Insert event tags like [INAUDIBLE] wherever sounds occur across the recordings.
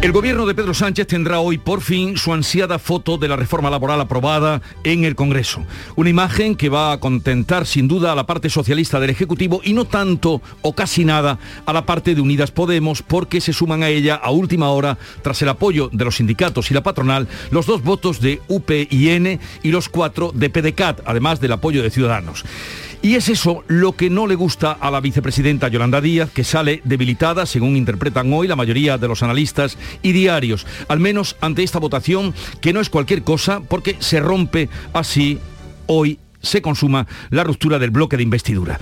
El gobierno de Pedro Sánchez tendrá hoy por fin su ansiada foto de la reforma laboral aprobada en el Congreso. Una imagen que va a contentar sin duda a la parte socialista del Ejecutivo y no tanto o casi nada a la parte de Unidas Podemos porque se suman a ella a última hora tras el apoyo de los sindicatos y la patronal los dos votos de UPIN y los cuatro de PDCAT, además del apoyo de Ciudadanos. Y es eso lo que no le gusta a la vicepresidenta Yolanda Díaz, que sale debilitada, según interpretan hoy la mayoría de los analistas y diarios, al menos ante esta votación, que no es cualquier cosa, porque se rompe así hoy se consuma la ruptura del bloque de investidura.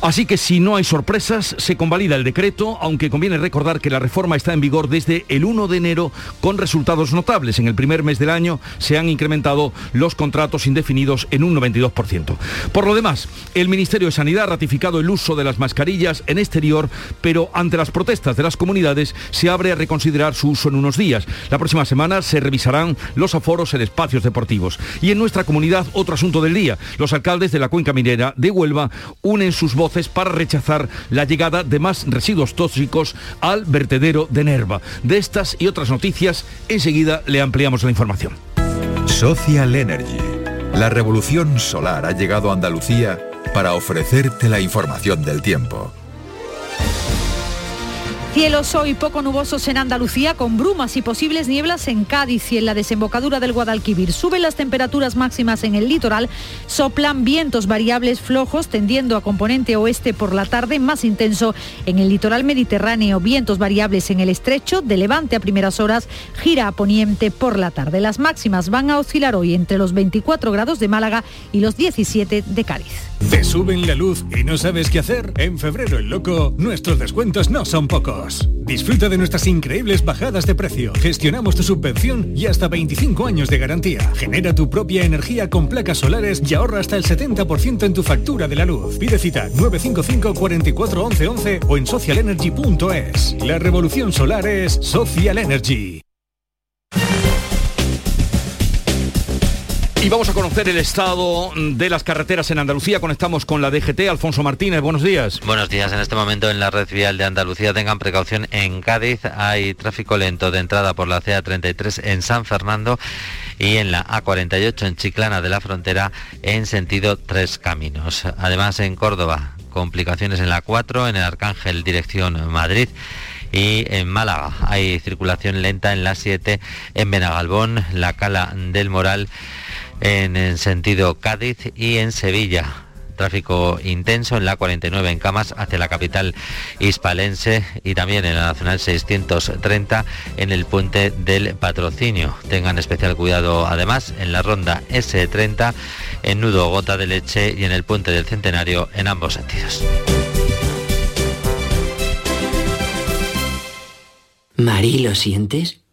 Así que si no hay sorpresas, se convalida el decreto, aunque conviene recordar que la reforma está en vigor desde el 1 de enero con resultados notables. En el primer mes del año se han incrementado los contratos indefinidos en un 92%. Por lo demás, el Ministerio de Sanidad ha ratificado el uso de las mascarillas en exterior, pero ante las protestas de las comunidades se abre a reconsiderar su uso en unos días. La próxima semana se revisarán los aforos en espacios deportivos. Y en nuestra comunidad, otro asunto del día. Los alcaldes de la cuenca minera de Huelva unen sus voces para rechazar la llegada de más residuos tóxicos al vertedero de Nerva. De estas y otras noticias, enseguida le ampliamos la información. Social Energy. La revolución solar ha llegado a Andalucía para ofrecerte la información del tiempo. Cielos hoy poco nubosos en Andalucía con brumas y posibles nieblas en Cádiz y en la desembocadura del Guadalquivir. Suben las temperaturas máximas en el litoral, soplan vientos variables flojos tendiendo a componente oeste por la tarde, más intenso en el litoral mediterráneo, vientos variables en el estrecho, de levante a primeras horas, gira a poniente por la tarde. Las máximas van a oscilar hoy entre los 24 grados de Málaga y los 17 de Cádiz. ¿Te suben la luz y no sabes qué hacer? En febrero el loco, nuestros descuentos no son pocos. Disfruta de nuestras increíbles bajadas de precio. Gestionamos tu subvención y hasta 25 años de garantía. Genera tu propia energía con placas solares y ahorra hasta el 70% en tu factura de la luz. Pide cita 955 44 11 11 o en socialenergy.es. La revolución solar es Social Energy. Y vamos a conocer el estado de las carreteras en Andalucía. Conectamos con la DGT. Alfonso Martínez, buenos días. Buenos días. En este momento en la red vial de Andalucía tengan precaución en Cádiz. Hay tráfico lento de entrada por la CA33 en San Fernando y en la A48 en Chiclana de la Frontera en sentido Tres Caminos. Además en Córdoba, complicaciones en la 4, en el Arcángel dirección Madrid y en Málaga hay circulación lenta en la 7 en Benagalbón, la Cala del Moral en el sentido Cádiz y en Sevilla. Tráfico intenso en la 49 en Camas hacia la capital hispalense y también en la Nacional 630 en el puente del Patrocinio. Tengan especial cuidado además en la ronda S30 en Nudo Gota de Leche y en el puente del Centenario en ambos sentidos. Mari, ¿lo sientes?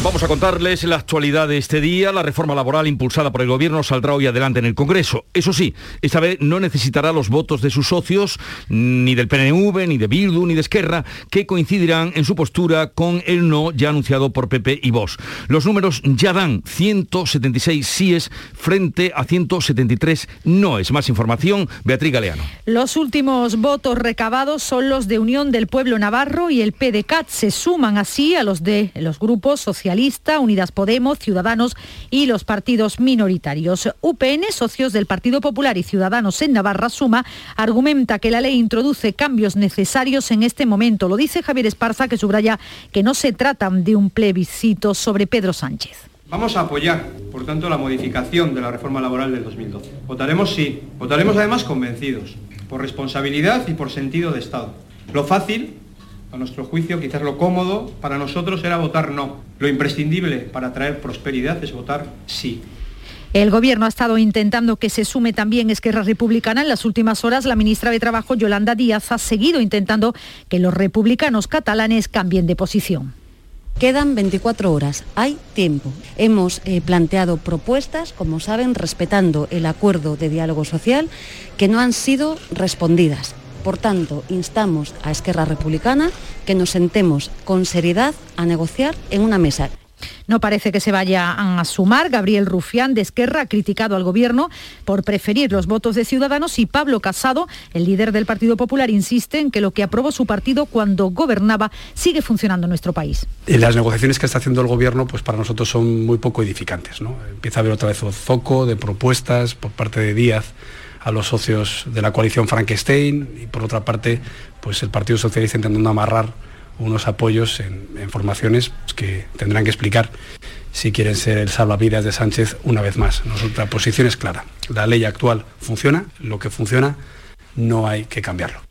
Vamos a contarles la actualidad de este día. La reforma laboral impulsada por el Gobierno saldrá hoy adelante en el Congreso. Eso sí, esta vez no necesitará los votos de sus socios, ni del PNV, ni de Bildu, ni de Esquerra, que coincidirán en su postura con el no ya anunciado por PP y Vox. Los números ya dan 176 síes frente a 173 noes. Más información, Beatriz Galeano. Los últimos votos recabados son los de Unión del Pueblo Navarro y el PDCAT. Se suman así a los de los grupos sociales Socialista, Unidas Podemos, Ciudadanos y los partidos minoritarios. UPN, socios del Partido Popular y Ciudadanos en Navarra Suma, argumenta que la ley introduce cambios necesarios en este momento. Lo dice Javier Esparza, que subraya que no se trata de un plebiscito sobre Pedro Sánchez. Vamos a apoyar, por tanto, la modificación de la reforma laboral del 2012. Votaremos sí, votaremos además convencidos, por responsabilidad y por sentido de Estado. Lo fácil A nuestro juicio, quizás lo cómodo para nosotros era votar no. Lo imprescindible para traer prosperidad es votar sí. El Gobierno ha estado intentando que se sume también Esquerra Republicana. En las últimas horas, la ministra de Trabajo, Yolanda Díaz, ha seguido intentando que los republicanos catalanes cambien de posición. Quedan 24 horas, hay tiempo. Hemos eh, planteado propuestas, como saben, respetando el acuerdo de diálogo social, que no han sido respondidas. Por tanto, instamos a Esquerra Republicana que nos sentemos con seriedad a negociar en una mesa. No parece que se vaya a sumar. Gabriel Rufián de Esquerra ha criticado al Gobierno por preferir los votos de Ciudadanos y Pablo Casado, el líder del Partido Popular, insiste en que lo que aprobó su partido cuando gobernaba sigue funcionando en nuestro país. Las negociaciones que está haciendo el Gobierno pues para nosotros son muy poco edificantes. ¿no? Empieza a haber otra vez un foco de propuestas por parte de Díaz a los socios de la coalición Frankenstein y por otra parte pues el Partido Socialista intentando amarrar unos apoyos en, formaciones que tendrán que explicar si quieren ser el salvavidas de Sánchez una vez más. Nuestra posición es clara. La ley actual funciona, lo que funciona no hay que cambiarlo.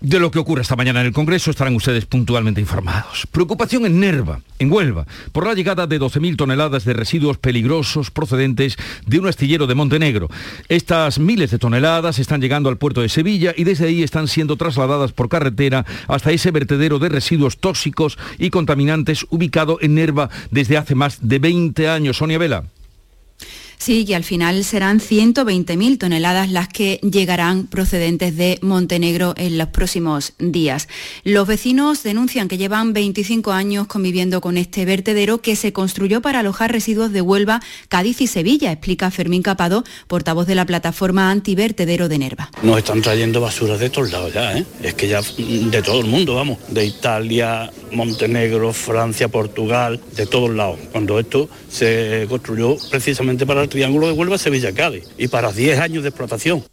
De lo que ocurre esta mañana en el Congreso estarán ustedes puntualmente informados. Preocupación en Nerva, en Huelva, por la llegada de 12.000 toneladas de residuos peligrosos procedentes de un astillero de Montenegro. Estas miles de toneladas están llegando al puerto de Sevilla y desde ahí están siendo trasladadas por carretera hasta ese vertedero de residuos tóxicos y contaminantes ubicado en Nerva desde hace más de 20 años. Sonia Vela. Sí, y al final serán 120.000 toneladas las que llegarán procedentes de Montenegro en los próximos días. Los vecinos denuncian que llevan 25 años conviviendo con este vertedero que se construyó para alojar residuos de Huelva, Cádiz y Sevilla, explica Fermín Capado, portavoz de la plataforma antivertedero de Nerva. Nos están trayendo basura de todos lados ya, ¿eh? es que ya de todo el mundo, vamos, de Italia, Montenegro, Francia, Portugal, de todos lados. Cuando esto se construyó precisamente para Triángulo de Huelva, Sevilla, Cádiz, y para 10 años de explotación.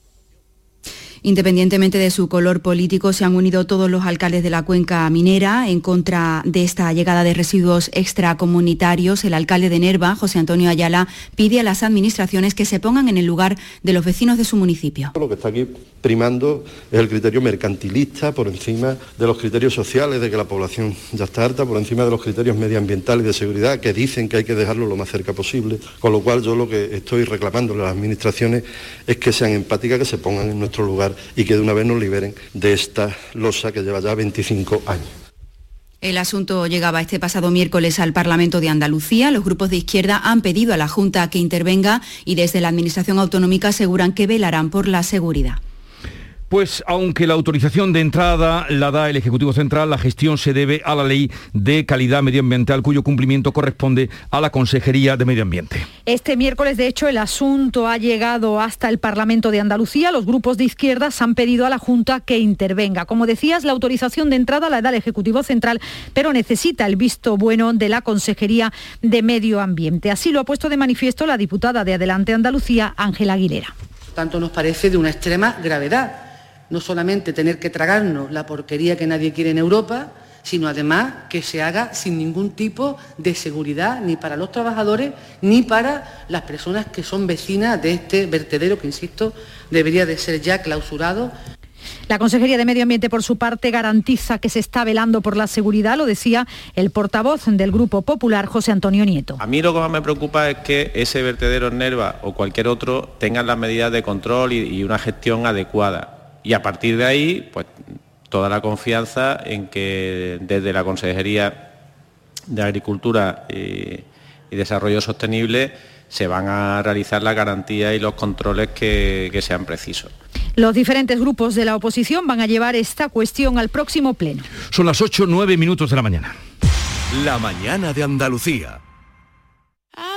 Independientemente de su color político, se han unido todos los alcaldes de la cuenca minera en contra de esta llegada de residuos extracomunitarios. El alcalde de Nerva, José Antonio Ayala, pide a las administraciones que se pongan en el lugar de los vecinos de su municipio. Lo que está aquí primando el criterio mercantilista por encima de los criterios sociales de que la población ya está harta, por encima de los criterios medioambientales y de seguridad que dicen que hay que dejarlo lo más cerca posible. Con lo cual yo lo que estoy reclamando a las administraciones es que sean empáticas, que se pongan en nuestro lugar y que de una vez nos liberen de esta losa que lleva ya 25 años. El asunto llegaba este pasado miércoles al Parlamento de Andalucía. Los grupos de izquierda han pedido a la Junta que intervenga y desde la Administración Autonómica aseguran que velarán por la seguridad. Pues aunque la autorización de entrada la da el Ejecutivo Central, la gestión se debe a la Ley de Calidad Medioambiental, cuyo cumplimiento corresponde a la Consejería de Medio Ambiente. Este miércoles, de hecho, el asunto ha llegado hasta el Parlamento de Andalucía. Los grupos de izquierdas han pedido a la Junta que intervenga. Como decías, la autorización de entrada la da el Ejecutivo Central, pero necesita el visto bueno de la Consejería de Medio Ambiente. Así lo ha puesto de manifiesto la diputada de Adelante Andalucía, Ángela Aguilera. Tanto nos parece de una extrema gravedad no solamente tener que tragarnos la porquería que nadie quiere en Europa, sino además que se haga sin ningún tipo de seguridad ni para los trabajadores ni para las personas que son vecinas de este vertedero que, insisto, debería de ser ya clausurado. La Consejería de Medio Ambiente, por su parte, garantiza que se está velando por la seguridad, lo decía el portavoz del Grupo Popular, José Antonio Nieto. A mí lo que más me preocupa es que ese vertedero en Nerva o cualquier otro tengan las medidas de control y una gestión adecuada y a partir de ahí, pues toda la confianza en que desde la Consejería de Agricultura y, Desarrollo Sostenible se van a realizar la garantía y los controles que, que, sean precisos. Los diferentes grupos de la oposición van a llevar esta cuestión al próximo pleno. Son las 8, 9 minutos de la mañana. La mañana de Andalucía.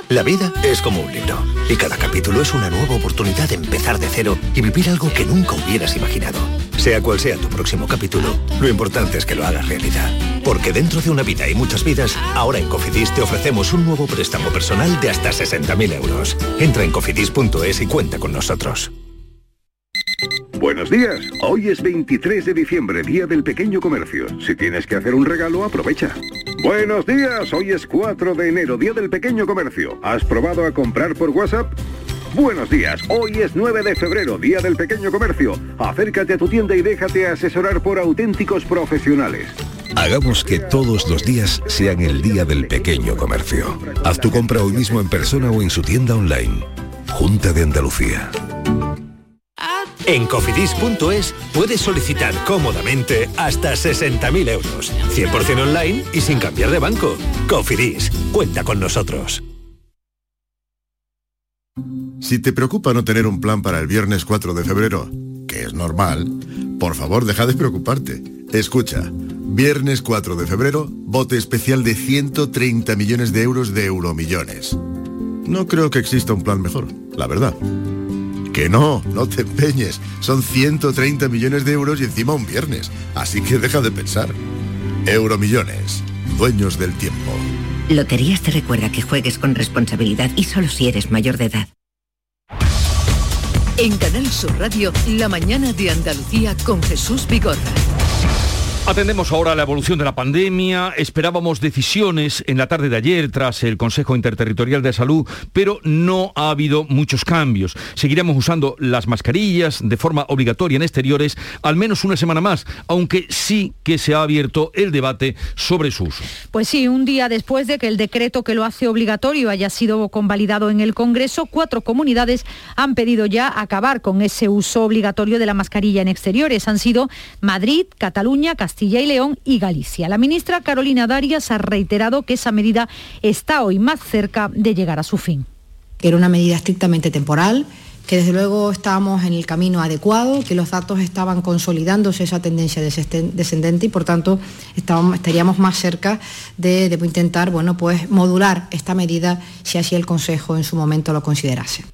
La vida es como un libro y cada capítulo es una nueva oportunidad de empezar de cero y vivir algo que nunca hubieras imaginado. Sea cual sea tu próximo capítulo, lo importante es que lo hagas realidad. Porque dentro de una vida y muchas vidas, ahora en Cofidis te ofrecemos un nuevo préstamo personal de hasta 60.000 euros. Entra en cofidis.es y cuenta con nosotros. Buenos días. Hoy es 23 de diciembre, Día del Pequeño Comercio. Si tienes que hacer un regalo, aprovecha. Buenos días. Hoy es 4 de enero, Día del Pequeño Comercio. ¿Has probado a comprar por WhatsApp? Buenos días, hoy es 9 de febrero, Día del Pequeño Comercio. Acércate a tu tienda y déjate asesorar por auténticos profesionales. Hagamos que todos los días sean el día del pequeño comercio. Haz tu compra hoy mismo en persona o en su tienda online. Junta de Andalucía. En cofidis.es puedes solicitar cómodamente hasta 60.000 euros, 100% online y sin cambiar de banco. Cofidis, cuenta con nosotros. Si te preocupa no tener un plan para el viernes 4 de febrero, que es normal, por favor deja de preocuparte. Escucha, viernes 4 de febrero, bote especial de 130 millones de euros de euromillones. No creo que exista un plan mejor, la verdad. Que no, no te empeñes. Son 130 millones de euros y encima un viernes. Así que deja de pensar. Euromillones, dueños del tiempo. Loterías te recuerda que juegues con responsabilidad y solo si eres mayor de edad. En Canal Sur Radio, la mañana de Andalucía con Jesús Vigorra. Atendemos ahora la evolución de la pandemia. Esperábamos decisiones en la tarde de ayer tras el Consejo Interterritorial de Salud, pero no ha habido muchos cambios. Seguiremos usando las mascarillas de forma obligatoria en exteriores al menos una semana más, aunque sí que se ha abierto el debate sobre su uso. Pues sí, un día después de que el decreto que lo hace obligatorio haya sido convalidado en el Congreso, cuatro comunidades han pedido ya acabar con ese uso obligatorio de la mascarilla en exteriores. Han sido Madrid, Cataluña, Castilla Castilla y León y Galicia. La ministra Carolina Darias ha reiterado que esa medida está hoy más cerca de llegar a su fin. Era una medida estrictamente temporal, que desde luego estábamos en el camino adecuado, que los datos estaban consolidándose esa tendencia descendente y por tanto estaríamos más cerca de, de, intentar bueno, pues, modular esta medida si así el Consejo en su momento lo considerase.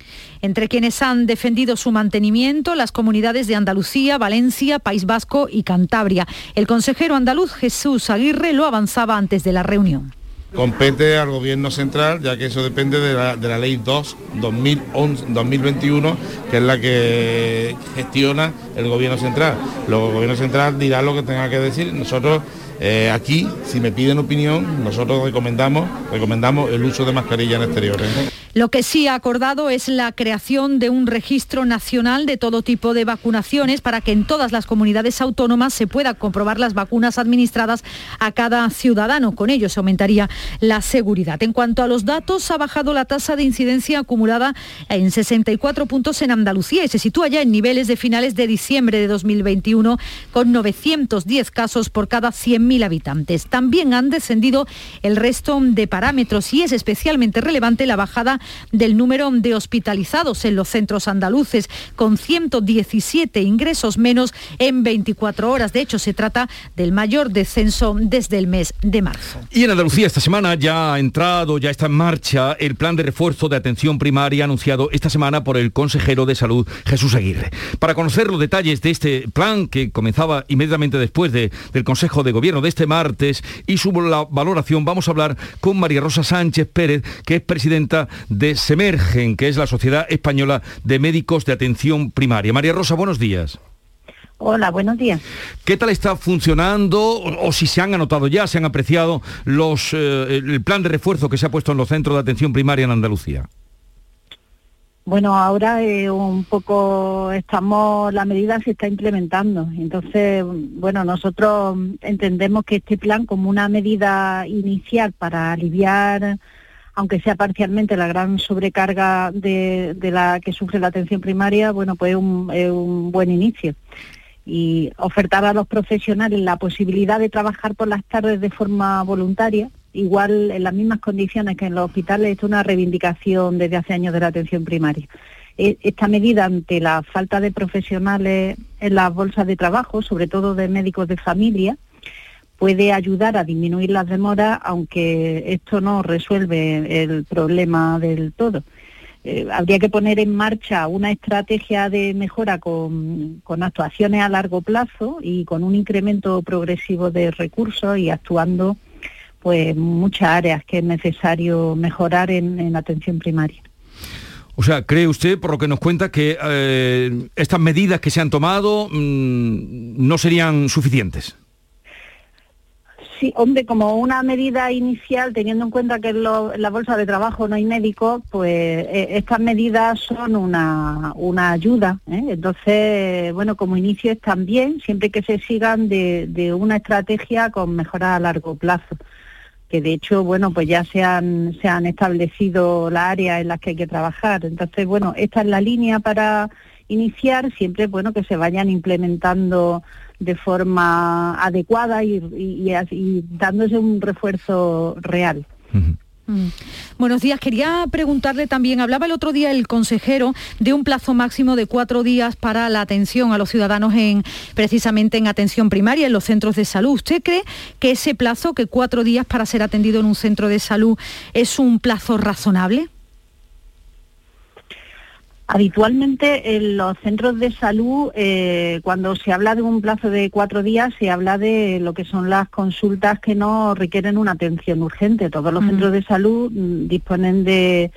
Entre quienes han defendido su mantenimiento, las comunidades de Andalucía, Valencia, País Vasco y Cantabria. El consejero andaluz Jesús Aguirre lo avanzaba antes de la reunión compete al gobierno central, ya que eso depende de la, ley 2 2021, que es la que gestiona el gobierno central. Luego el gobierno central dirá lo que tenga que decir. Nosotros eh, aquí, si me piden opinión, nosotros recomendamos, recomendamos el uso de mascarilla en exteriores. Lo que sí ha acordado es la creación de un registro nacional de todo tipo de vacunaciones para que en todas las comunidades autónomas se pueda comprobar las vacunas administradas a cada ciudadano. Con ello se aumentaría la seguridad. En cuanto a los datos, ha bajado la tasa de incidencia acumulada en 64 puntos en Andalucía y se sitúa ya en niveles de finales de diciembre de 2021 con 910 casos por cada 100.000 habitantes. También han descendido el resto de parámetros y es especialmente relevante la bajada del número de hospitalizados en los centros andaluces, con 117 ingresos menos en 24 horas. De hecho, se trata del mayor descenso desde el mes de marzo. Y en Andalucía esta semana ya ha entrado, ya está en marcha el plan de refuerzo de atención primaria anunciado esta semana por el consejero de salud Jesús Aguirre. Para conocer los detalles de este plan que comenzaba inmediatamente después del Consejo de Gobierno de este martes y su valoración, vamos a hablar con María Rosa Sánchez Pérez, que es presidenta de Semergen, que es la Sociedad Española de Médicos de Atención Primaria. María Rosa, buenos días. Hola, buenos días. ¿Qué tal está funcionando o, si se han anotado ya, se han apreciado los, eh, el plan de refuerzo que se ha puesto en los centros de atención primaria en Andalucía? Bueno, ahora eh, un poco estamos, la medida se está implementando. Entonces, bueno, nosotros entendemos que este plan como una medida inicial para aliviar aunque sea parcialmente la gran sobrecarga de, la que sufre la atención primaria, bueno, pues es un, buen inicio. Y ofertar a los profesionales la posibilidad de trabajar por las tardes de forma voluntaria, igual en las mismas condiciones que en los hospitales, es una reivindicación desde hace años de la atención primaria. E, esta medida ante la falta de profesionales en las bolsas de trabajo, sobre todo de médicos de familia, puede ayudar a disminuir las demoras, aunque esto no resuelve el problema del todo. Eh, habría que poner en marcha una estrategia de mejora con, actuaciones a largo plazo y con un incremento progresivo de recursos y actuando pues muchas áreas que es necesario mejorar en, atención primaria. O sea, ¿cree usted, por lo que nos cuenta, que eh, estas medidas que se han tomado mm, no serían suficientes? Sí, hombre, como una medida inicial, teniendo en cuenta que en, la bolsa de trabajo no hay médicos, pues eh, estas medidas son una, una ayuda. ¿eh? Entonces, bueno, como inicio están bien, siempre que se sigan de, de una estrategia con mejora a largo plazo que de hecho, bueno, pues ya se han, se han establecido las áreas en las que hay que trabajar. Entonces, bueno, esta es la línea para iniciar, siempre, bueno, que se vayan implementando de forma adecuada y, y, dándose un refuerzo real. Mm. Buenos días. Quería preguntarle también, hablaba el otro día el consejero de un plazo máximo de cuatro días para la atención a los ciudadanos en precisamente en atención primaria en los centros de salud. ¿Usted cree que ese plazo, que cuatro días para ser atendido en un centro de salud, es un plazo razonable? Habitualmente en los centros de salud, eh, cuando se habla de un plazo de cuatro días, se habla de lo que son las consultas que no requieren una atención urgente. Todos los centros de salud mm, disponen de,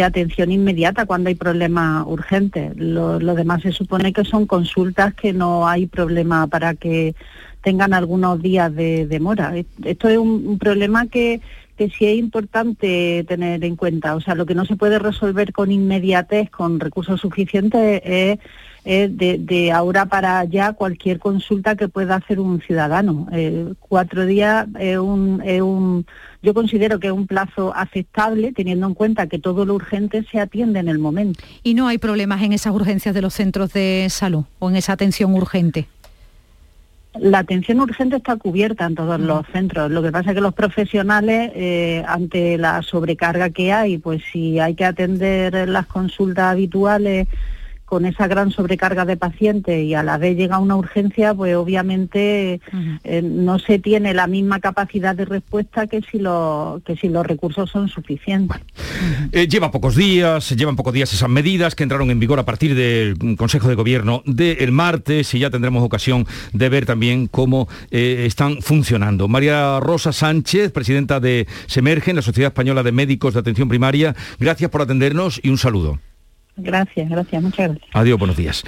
atención inmediata cuando hay problemas urgentes. Lo, demás se supone que son consultas que no hay problema para que tengan algunos días de demora. Esto es un problema que que sí es importante tener en cuenta. O sea, lo que no se puede resolver con inmediatez, con recursos suficientes, es, de, ahora para allá cualquier consulta que pueda hacer un ciudadano. Eh, cuatro días es un, es un, yo considero que es un plazo aceptable, teniendo en cuenta que todo lo urgente se atiende en el momento. ¿Y no hay problemas en esas urgencias de los centros de salud o en esa atención urgente? La atención urgente está cubierta en todos los centros. Lo que pasa es que los profesionales, eh, ante la sobrecarga que hay, pues si hay que atender las consultas habituales con esa gran sobrecarga de pacientes y a la vez llega una urgencia, pues obviamente eh, no se tiene la misma capacidad de respuesta que si, lo, que si los recursos son suficientes. Eh, lleva pocos días, llevan pocos días esas medidas que entraron en vigor a partir del Consejo de Gobierno del martes y ya tendremos ocasión de ver también cómo eh, están funcionando. María Rosa Sánchez, presidenta de Semergen, la Sociedad Española de Médicos de Atención Primaria, gracias por atendernos y un saludo. Gracias, gracias, muchas gracias. Adiós, buenos días.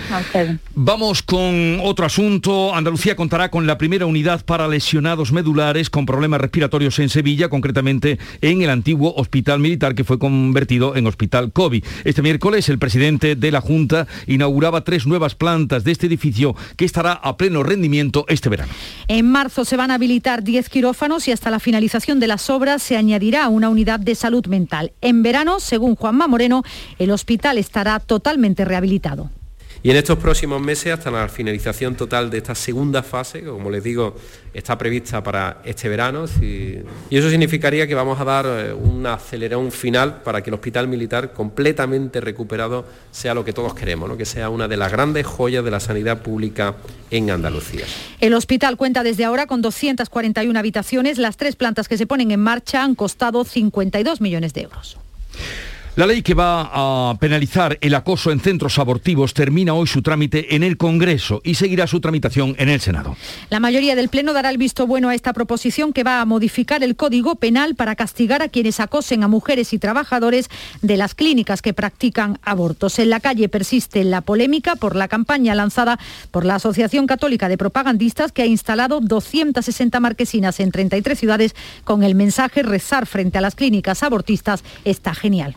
Vamos con otro asunto. Andalucía contará con la primera unidad para lesionados medulares con problemas respiratorios en Sevilla, concretamente en el antiguo hospital militar que fue convertido en hospital COVID. Este miércoles el presidente de la Junta inauguraba tres nuevas plantas de este edificio que estará a pleno rendimiento este verano. En marzo se van a habilitar 10 quirófanos y hasta la finalización de las obras se añadirá una unidad de salud mental. En verano, según Juanma Moreno, el hospital está estará totalmente rehabilitado. Y en estos próximos meses, hasta la finalización total de esta segunda fase, que como les digo, está prevista para este verano, y eso significaría que vamos a dar eh, un acelerón final para que el hospital militar completamente recuperado sea lo que todos queremos, ¿no? que sea una de las grandes joyas de la sanidad pública en Andalucía. El hospital cuenta desde ahora con 241 habitaciones. Las tres plantas que se ponen en marcha han costado 52 millones de euros. La ley que va a penalizar el acoso en centros abortivos termina hoy su trámite en el Congreso y seguirá su tramitación en el Senado. La mayoría del Pleno dará el visto bueno a esta proposición que va a modificar el Código Penal para castigar a quienes acosen a mujeres y trabajadores de las clínicas que practican abortos. En la calle persiste la polémica por la campaña lanzada por la Asociación Católica de Propagandistas que ha instalado 260 marquesinas en 33 ciudades con el mensaje rezar frente a las clínicas abortistas está genial.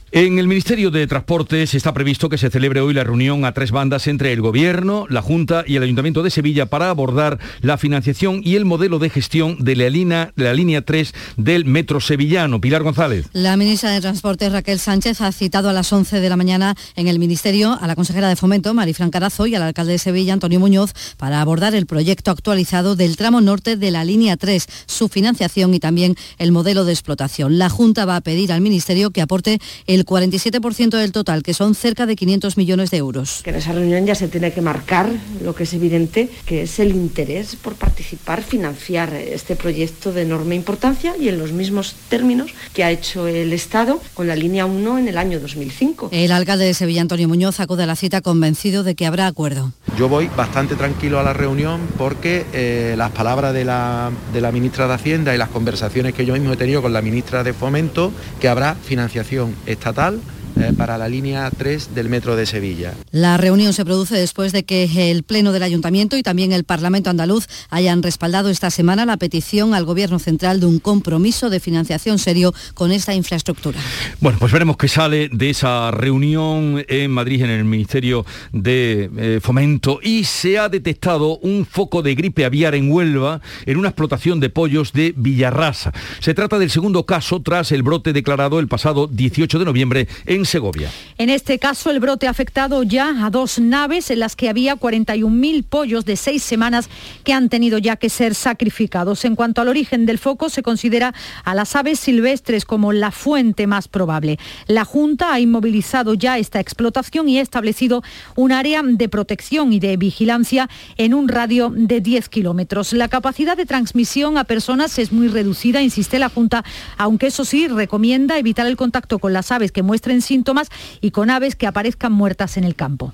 En el Ministerio de Transportes está previsto que se celebre hoy la reunión a tres bandas entre el Gobierno, la Junta y el Ayuntamiento de Sevilla para abordar la financiación y el modelo de gestión de la línea, la línea 3 del Metro Sevillano. Pilar González. La ministra de Transportes, Raquel Sánchez, ha citado a las 11 de la mañana en el Ministerio a la consejera de Fomento, Marifran Carazo, y al alcalde de Sevilla, Antonio Muñoz, para abordar el proyecto actualizado del tramo norte de la línea 3, su financiación y también el modelo de explotación. La Junta va a pedir al Ministerio que aporte el el 47% del total, que son cerca de 500 millones de euros. Que en esa reunión ya se tiene que marcar lo que es evidente, que es el interés por participar, financiar este proyecto de enorme importancia y en los mismos términos que ha hecho el Estado con la línea 1 en el año 2005. El alcalde de Sevilla, Antonio Muñoz, acude a la cita convencido de que habrá acuerdo. Yo voy bastante tranquilo a la reunión porque eh, las palabras de la, de la ministra de Hacienda y las conversaciones que yo mismo he tenido con la ministra de Fomento, que habrá financiación estatal estatal eh, para la línea 3 del metro de Sevilla. La reunión se produce después de que el Pleno del Ayuntamiento y también el Parlamento andaluz hayan respaldado esta semana la petición al Gobierno central de un compromiso de financiación serio con esta infraestructura. Bueno, pues veremos qué sale de esa reunión en Madrid en el Ministerio de eh, Fomento y se ha detectado un foco de gripe aviar en Huelva en una explotación de pollos de Villarrasa. Se trata del segundo caso tras el brote declarado el pasado 18 de noviembre en Segovia. En este caso, el brote ha afectado ya a dos naves en las que había 41.000 pollos de seis semanas que han tenido ya que ser sacrificados. En cuanto al origen del foco, se considera a las aves silvestres como la fuente más probable. La Junta ha inmovilizado ya esta explotación y ha establecido un área de protección y de vigilancia en un radio de 10 kilómetros. La capacidad de transmisión a personas es muy reducida, insiste la Junta, aunque eso sí recomienda evitar el contacto con las aves que muestren síntomas y con aves que aparezcan muertas en el campo.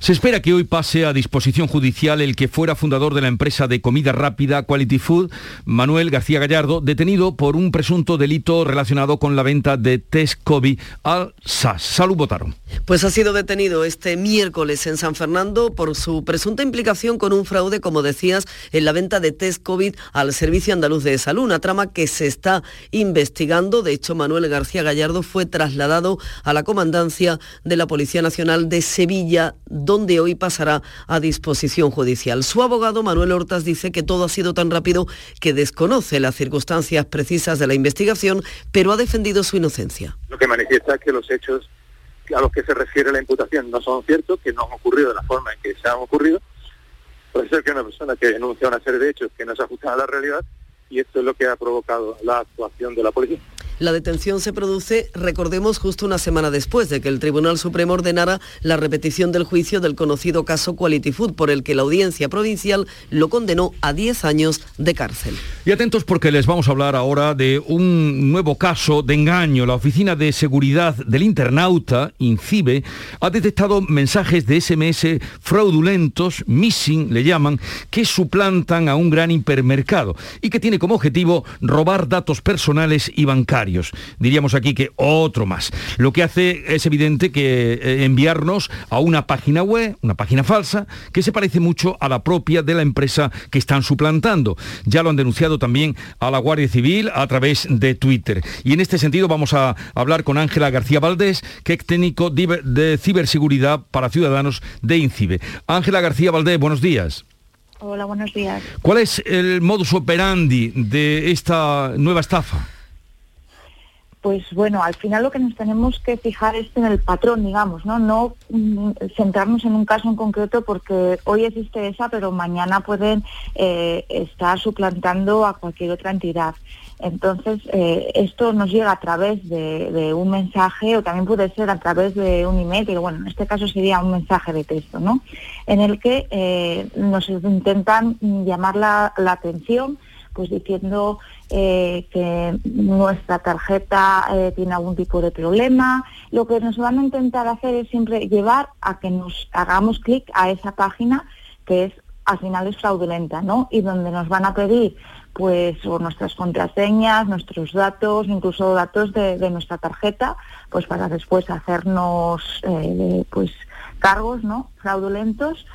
Se espera que hoy pase a disposición judicial el que fuera fundador de la empresa de comida rápida Quality Food, Manuel García Gallardo, detenido por un presunto delito relacionado con la venta de test COVID al SAS. Salud votaron. Pues ha sido detenido este miércoles en San Fernando por su presunta implicación con un fraude, como decías, en la venta de test COVID al Servicio Andaluz de Salud, una trama que se está investigando. De hecho, Manuel García Gallardo fue trasladado a la comandancia de la Policía Nacional de Sevilla donde hoy pasará a disposición judicial. Su abogado, Manuel Hortas, dice que todo ha sido tan rápido que desconoce las circunstancias precisas de la investigación, pero ha defendido su inocencia. Lo que manifiesta es que los hechos a los que se refiere la imputación no son ciertos, que no han ocurrido de la forma en que se han ocurrido. Puede ser que una persona que denuncia una serie de hechos que no se ajustan a la realidad y esto es lo que ha provocado la actuación de la policía. La detención se produce, recordemos, justo una semana después de que el Tribunal Supremo ordenara la repetición del juicio del conocido caso Quality Food, por el que la audiencia provincial lo condenó a 10 años de cárcel. Y atentos porque les vamos a hablar ahora de un nuevo caso de engaño. La Oficina de Seguridad del Internauta, INCIBE, ha detectado mensajes de SMS fraudulentos, missing le llaman, que suplantan a un gran hipermercado y que tiene como objetivo robar datos personales y bancarios. Diríamos aquí que otro más. Lo que hace es evidente que eh, enviarnos a una página web, una página falsa, que se parece mucho a la propia de la empresa que están suplantando. Ya lo han denunciado también a la Guardia Civil a través de Twitter. Y en este sentido vamos a hablar con Ángela García Valdés, que es técnico de ciberseguridad para ciudadanos de INCIBE. Ángela García Valdés, buenos días. Hola, buenos días. ¿Cuál es el modus operandi de esta nueva estafa? Pues bueno, al final lo que nos tenemos que fijar es en el patrón, digamos, ¿no? No mm, centrarnos en un caso en concreto porque hoy existe esa, pero mañana pueden eh, estar suplantando a cualquier otra entidad. Entonces, eh, esto nos llega a través de, un mensaje o también puede ser a través de un email, pero bueno, en este caso sería un mensaje de texto, ¿no? En el que eh, nos intentan llamar la atención pues diciendo eh, que nuestra tarjeta eh, tiene algún tipo de problema. Lo que nos van a intentar hacer es siempre llevar a que nos hagamos clic a esa página que es al final es fraudulenta, ¿no? Y donde nos van a pedir pues nuestras contraseñas, nuestros datos, incluso datos de, nuestra tarjeta, pues para después hacernos eh, pues cargos, ¿no? fraudulentos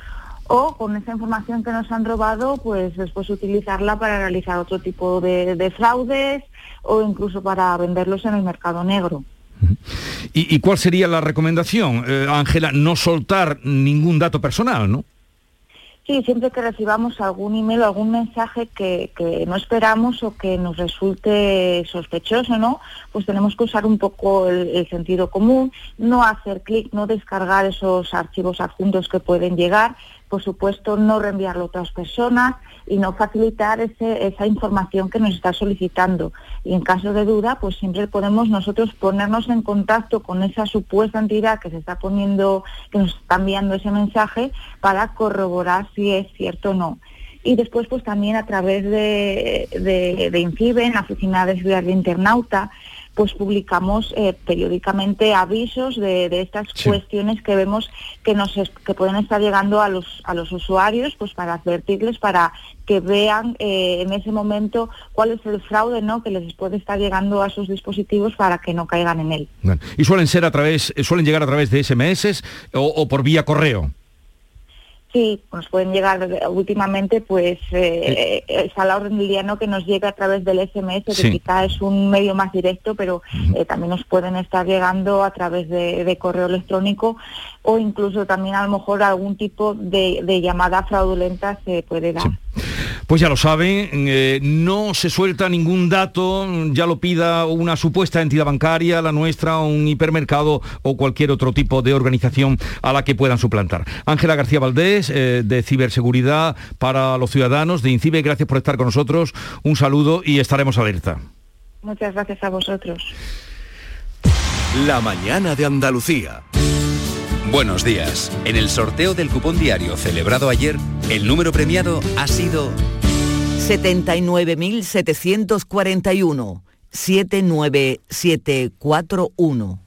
con esa información que nos han robado, pues después utilizarla para realizar otro tipo de, fraudes o incluso para venderlos en el mercado negro. ¿Y, cuál sería la recomendación, eh, Ángela? no soltar ningún dato personal, ¿no? Sí, siempre que recibamos algún email o algún mensaje que, no esperamos o que nos resulte sospechoso, ¿no? Pues tenemos que usar un poco el sentido común, no hacer clic, no descargar esos archivos adjuntos que pueden llegar, por supuesto, no reenviarlo a otras personas y no facilitar esa información que nos está solicitando. Y en caso de duda, pues siempre podemos nosotros ponernos en contacto con esa supuesta entidad que se está poniendo, que nos está enviando ese mensaje para corroborar si es cierto o no y después pues también a través de, de, de INCIBE, en Oficina de Ciudad de Internauta, pues publicamos eh, periódicamente avisos de, estas cuestiones que vemos que nos que pueden estar llegando a los a los usuarios, pues para advertirles para que vean eh, en ese momento cuál es el fraude ¿no? que les puede estar llegando a sus dispositivos para que no caigan en él. Y suelen ser a través, suelen llegar a través de SMS o por vía correo. Sí, nos pueden llegar últimamente, pues eh, es a la orden del día no que nos llega a través del SMS, que quizá es un medio más directo, pero eh, también nos pueden estar llegando a través de, correo electrónico o incluso también a lo mejor algún tipo de, llamada fraudulenta se puede dar. Pues ya lo saben, eh, no se suelta ningún dato, ya lo pida una supuesta entidad bancaria, la nuestra, un hipermercado o cualquier otro tipo de organización a la que puedan suplantar. Ángela García Valdés, eh, de Ciberseguridad para los Ciudadanos, de INCIBE, gracias por estar con nosotros, un saludo y estaremos alerta. Muchas gracias a vosotros. La mañana de Andalucía. Buenos días. En el sorteo del cupón diario celebrado ayer, el número premiado ha sido 79.741. 79741.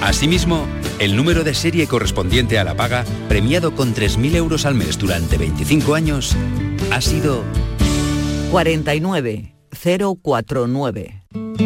Asimismo, el número de serie correspondiente a la paga, premiado con 3.000 euros al mes durante 25 años, ha sido 49049.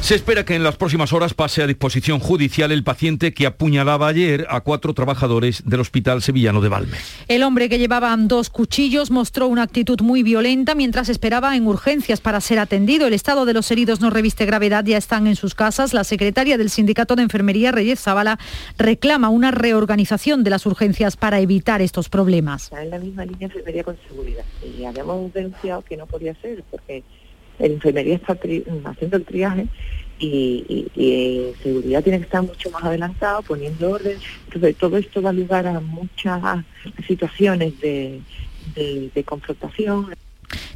Se espera que en las próximas horas pase a disposición judicial el paciente que apuñalaba ayer a cuatro trabajadores del Hospital Sevillano de Valme. El hombre que llevaba dos cuchillos mostró una actitud muy violenta mientras esperaba en urgencias para ser atendido. El estado de los heridos no reviste gravedad, ya están en sus casas. La secretaria del Sindicato de Enfermería, Reyes Zavala, reclama una reorganización de las urgencias para evitar estos problemas. en la misma línea enfermería con seguridad. Y habíamos denunciado que no podía ser porque la enfermería está haciendo el triaje y, eh, seguridad tiene que estar mucho más adelantado, poniendo orden. Entonces, todo esto da lugar a muchas situaciones de confrontación.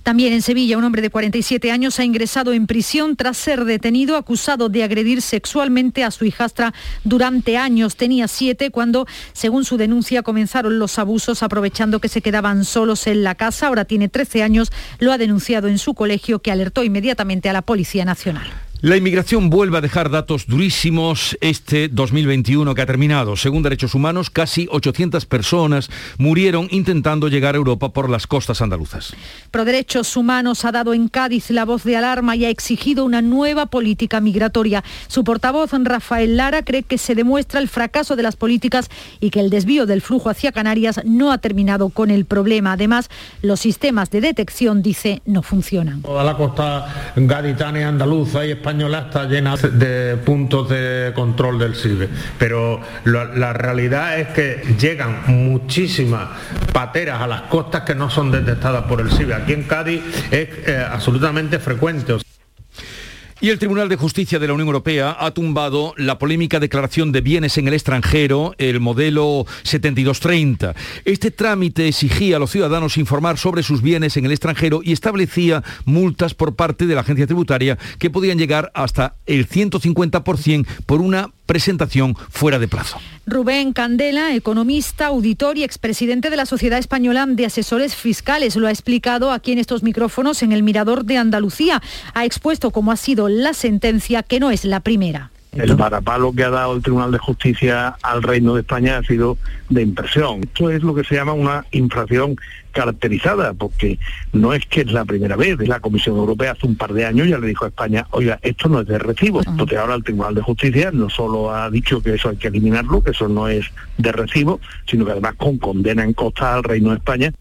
También en Sevilla, un hombre de 47 años ha ingresado en prisión tras ser detenido acusado de agredir sexualmente a su hijastra durante años. Tenía siete cuando, según su denuncia, comenzaron los abusos aprovechando que se quedaban solos en la casa. Ahora tiene 13 años, lo ha denunciado en su colegio que alertó inmediatamente a la Policía Nacional. La inmigración vuelve a dejar datos durísimos este 2021 que ha terminado. Según Derechos Humanos, casi 800 personas murieron intentando llegar a Europa por las costas andaluzas. Pro Derechos Humanos ha dado en Cádiz la voz de alarma y ha exigido una nueva política migratoria. Su portavoz, Rafael Lara, cree que se demuestra el fracaso de las políticas y que el desvío del flujo hacia Canarias no ha terminado con el problema. Además, los sistemas de detección, dice, no funcionan. Toda la costa gaditana y andaluza y española está llena de puntos de control del SIBE, pero la realidad es que llegan muchísimas pateras a las costas que no son detectadas por el SIBE. Aquí en Cádiz es eh, absolutamente frecuente. Y el Tribunal de Justicia de la Unión Europea ha tumbado la polémica declaración de bienes en el extranjero, el modelo 7230. Este trámite exigía a los ciudadanos informar sobre sus bienes en el extranjero y establecía multas por parte de la agencia tributaria que podían llegar hasta el 150% por una presentación fuera de plazo. Rubén Candela, economista, auditor y expresidente de la Sociedad Española de Asesores Fiscales, lo ha explicado aquí en estos micrófonos en el Mirador de Andalucía. Ha expuesto cómo ha sido la sentencia, que no es la primera. El parapalo que ha dado el Tribunal de Justicia al Reino de España ha sido de impresión. Esto es lo que se llama una infracción caracterizada, porque no es que es la primera vez. La Comisión Europea hace un par de años ya le dijo a España, oiga, esto no es de recibo. Entonces ahora el Tribunal de Justicia no solo ha dicho que eso hay que eliminarlo, que eso no es de recibo, sino que además con condena en costa al Reino de España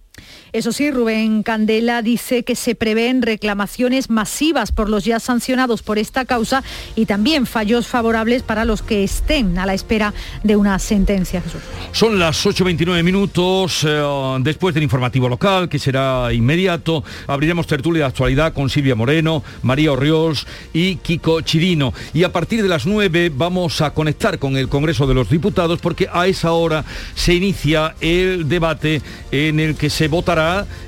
eso sí, Rubén Candela dice que se prevén reclamaciones masivas por los ya sancionados por esta causa y también fallos favorables para los que estén a la espera de una sentencia. Son las 8.29 minutos. Eh, después del informativo local, que será inmediato, abriremos tertulia de actualidad con Silvia Moreno, María Orriols y Kiko Chirino. Y a partir de las 9 vamos a conectar con el Congreso de los Diputados porque a esa hora se inicia el debate en el que se vota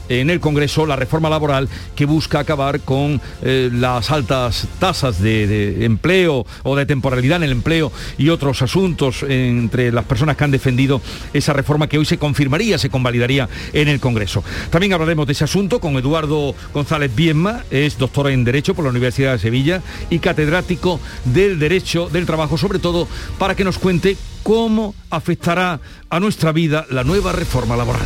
en el Congreso la reforma laboral que busca acabar con eh, las altas tasas de, empleo o de temporalidad en el empleo y otros asuntos entre las personas que han defendido esa reforma que hoy se confirmaría, se convalidaría en el Congreso. También hablaremos de ese asunto con Eduardo González Bienma, es doctor en Derecho por la Universidad de Sevilla y catedrático del Derecho del Trabajo, sobre todo para que nos cuente cómo afectará a nuestra vida la nueva reforma laboral.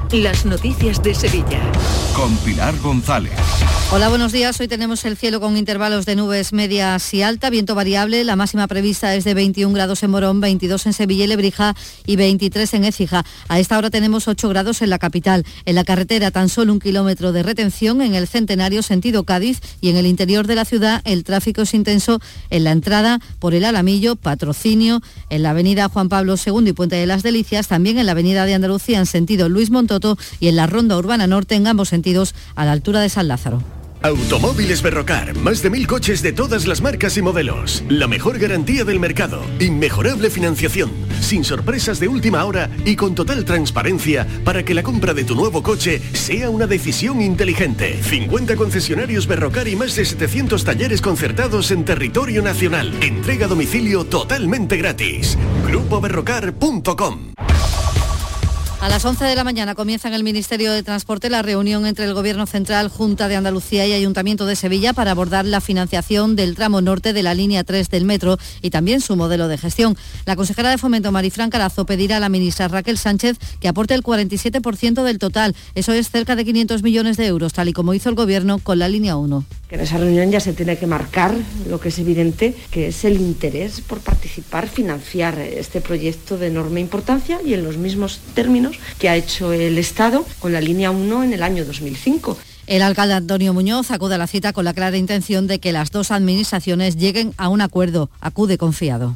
las noticias de Sevilla. Con Pilar González. Hola, buenos días. Hoy tenemos el cielo con intervalos de nubes medias y alta, viento variable. La máxima prevista es de 21 grados en Morón, 22 en Sevilla y Lebrija y 23 en Écija. A esta hora tenemos 8 grados en la capital. En la carretera tan solo un kilómetro de retención en el Centenario sentido Cádiz y en el interior de la ciudad el tráfico es intenso en la entrada por el Alamillo, Patrocinio, en la avenida Juan Pablo II y Puente de las Delicias, también en la avenida de Andalucía en sentido Luis Montoto y en la Ronda Urbana Norte en ambos sentidos a la altura de San Lázaro. Automóviles Berrocar, más de mil coches de todas las marcas y modelos. La mejor garantía del mercado, inmejorable financiación, sin sorpresas de última hora y con total transparencia para que la compra de tu nuevo coche sea una decisión inteligente. 50 concesionarios Berrocar y más de 700 talleres concertados en territorio nacional. Entrega a domicilio totalmente gratis. GrupoBerrocar.com A las 11 de la mañana comienza en el Ministerio de Transporte la reunión entre el Gobierno Central, Junta de Andalucía y Ayuntamiento de Sevilla para abordar la financiación del tramo norte de la línea 3 del metro y también su modelo de gestión. La consejera de Fomento, Marifran Carazo, pedirá a la ministra Raquel Sánchez que aporte el 47% del total. Eso es cerca de 500 millones de euros, tal y como hizo el Gobierno con la línea 1. Que en esa reunión ya se tiene que marcar lo que es evidente, que es el interés por participar, financiar este proyecto de enorme importancia y en los mismos términos que ha hecho el Estado con la línea 1 en el año 2005. El alcalde Antonio Muñoz acude a la cita con la clara intención de que las dos administraciones lleguen a un acuerdo. Acude confiado.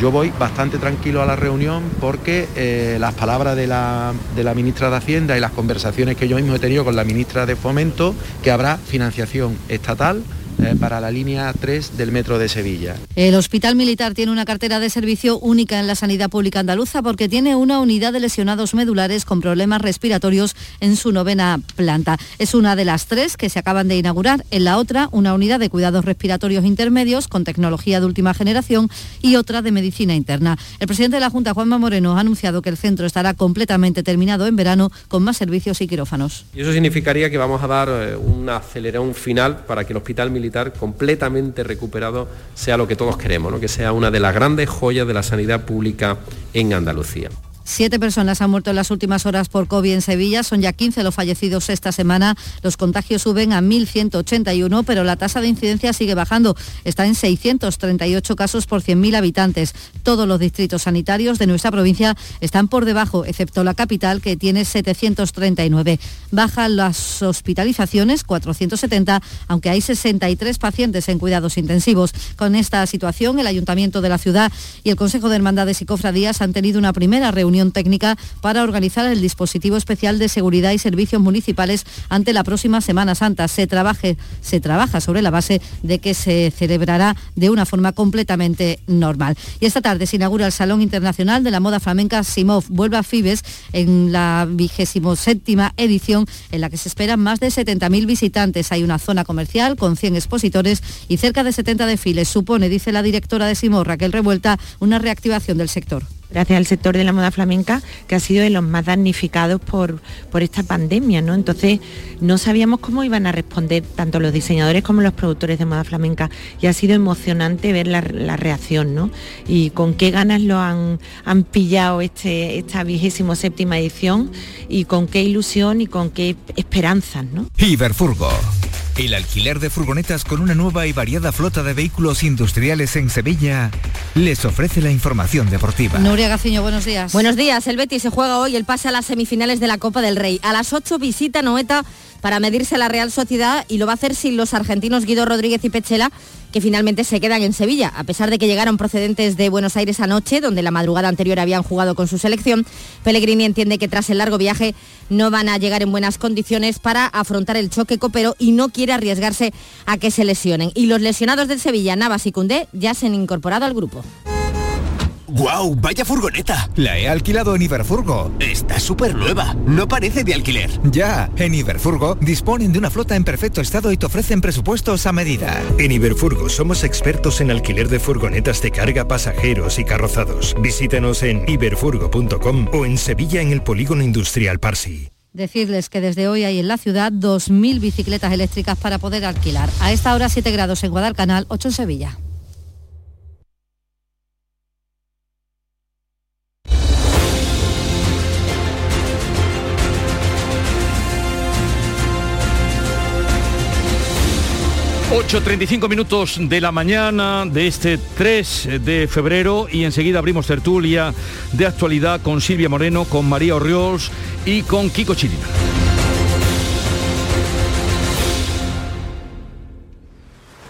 Yo voy bastante tranquilo a la reunión porque eh, las palabras de la, de la ministra de Hacienda y las conversaciones que yo mismo he tenido con la ministra de Fomento, que habrá financiación estatal eh, para la línea 3 del metro de Sevilla. El Hospital Militar tiene una cartera de servicio única en la sanidad pública andaluza porque tiene una unidad de lesionados medulares con problemas respiratorios en su novena planta. Es una de las tres que se acaban de inaugurar. En la otra, una unidad de cuidados respiratorios intermedios con tecnología de última generación y otra de medicina interna. El presidente de la Junta, Juanma Moreno, ha anunciado que el centro estará completamente terminado en verano con más servicios y quirófanos. Y eso significaría que vamos a dar eh, un acelerón final para que el Hospital Militar completamente recuperado sea lo que todos queremos, que sea una de las grandes joyas de la sanidad pública en Andalucía. Siete personas han muerto en las últimas horas por COVID en Sevilla. Son ya 15 los fallecidos esta semana. Los contagios suben a 1.181, pero la tasa de incidencia sigue bajando. Está en 638 casos por 100.000 habitantes. Todos los distritos sanitarios de nuestra provincia están por debajo, excepto la capital, que tiene 739. Bajan las hospitalizaciones, 470, aunque hay 63 pacientes en cuidados intensivos. Con esta situación, el Ayuntamiento de la ciudad y el Consejo de Hermandades y Cofradías han tenido una primera reunión técnica para organizar el dispositivo especial de seguridad y servicios municipales ante la próxima Semana Santa. Se, trabaje, se trabaja sobre la base de que se celebrará de una forma completamente normal. Y esta tarde se inaugura el Salón Internacional de la Moda Flamenca Simov. Vuelve a Fibes en la vigésimo séptima edición en la que se esperan más de 70.000 visitantes. Hay una zona comercial con 100 expositores y cerca de 70 desfiles. Supone, dice la directora de Simov, Raquel Revuelta, una reactivación del sector gracias al sector de la moda flamenca, que ha sido de los más damnificados por, por esta pandemia, ¿no? Entonces no sabíamos cómo iban a responder tanto los diseñadores como los productores de moda flamenca y ha sido emocionante ver la, la reacción, ¿no? Y con qué ganas lo han, han pillado este, esta vigésimo séptima edición y con qué ilusión y con qué esperanzas, ¿no? Iberfurgo. El alquiler de furgonetas con una nueva y variada flota de vehículos industriales en Sevilla les ofrece la información deportiva. Nuria Gaciño, buenos días. Buenos días. El Betis se juega hoy el pase a las semifinales de la Copa del Rey. A las 8 visita Noeta para medirse a la Real Sociedad y lo va a hacer sin los argentinos Guido Rodríguez y Pechela, que finalmente se quedan en Sevilla. A pesar de que llegaron procedentes de Buenos Aires anoche, donde la madrugada anterior habían jugado con su selección, Pellegrini entiende que tras el largo viaje no van a llegar en buenas condiciones para afrontar el choque copero y no quiere arriesgarse a que se lesionen. Y los lesionados del Sevilla, Navas y Cundé, ya se han incorporado al grupo. ¡Guau! ¡Vaya furgoneta! La he alquilado en Iberfurgo. Está súper nueva. No parece de alquiler. Ya, en Iberfurgo disponen de una flota en perfecto estado y te ofrecen presupuestos a medida. En Iberfurgo somos expertos en alquiler de furgonetas de carga, pasajeros y carrozados. Visítanos en iberfurgo.com o en Sevilla en el Polígono Industrial Parsi. Decirles que desde hoy hay en la ciudad 2.000 bicicletas eléctricas para poder alquilar. A esta hora 7 grados en Guadalcanal, 8 en Sevilla. ...8.35 minutos de la mañana de este 3 de febrero... ...y enseguida abrimos tertulia de actualidad con Silvia Moreno, con María Orriols y con Kiko Chirina.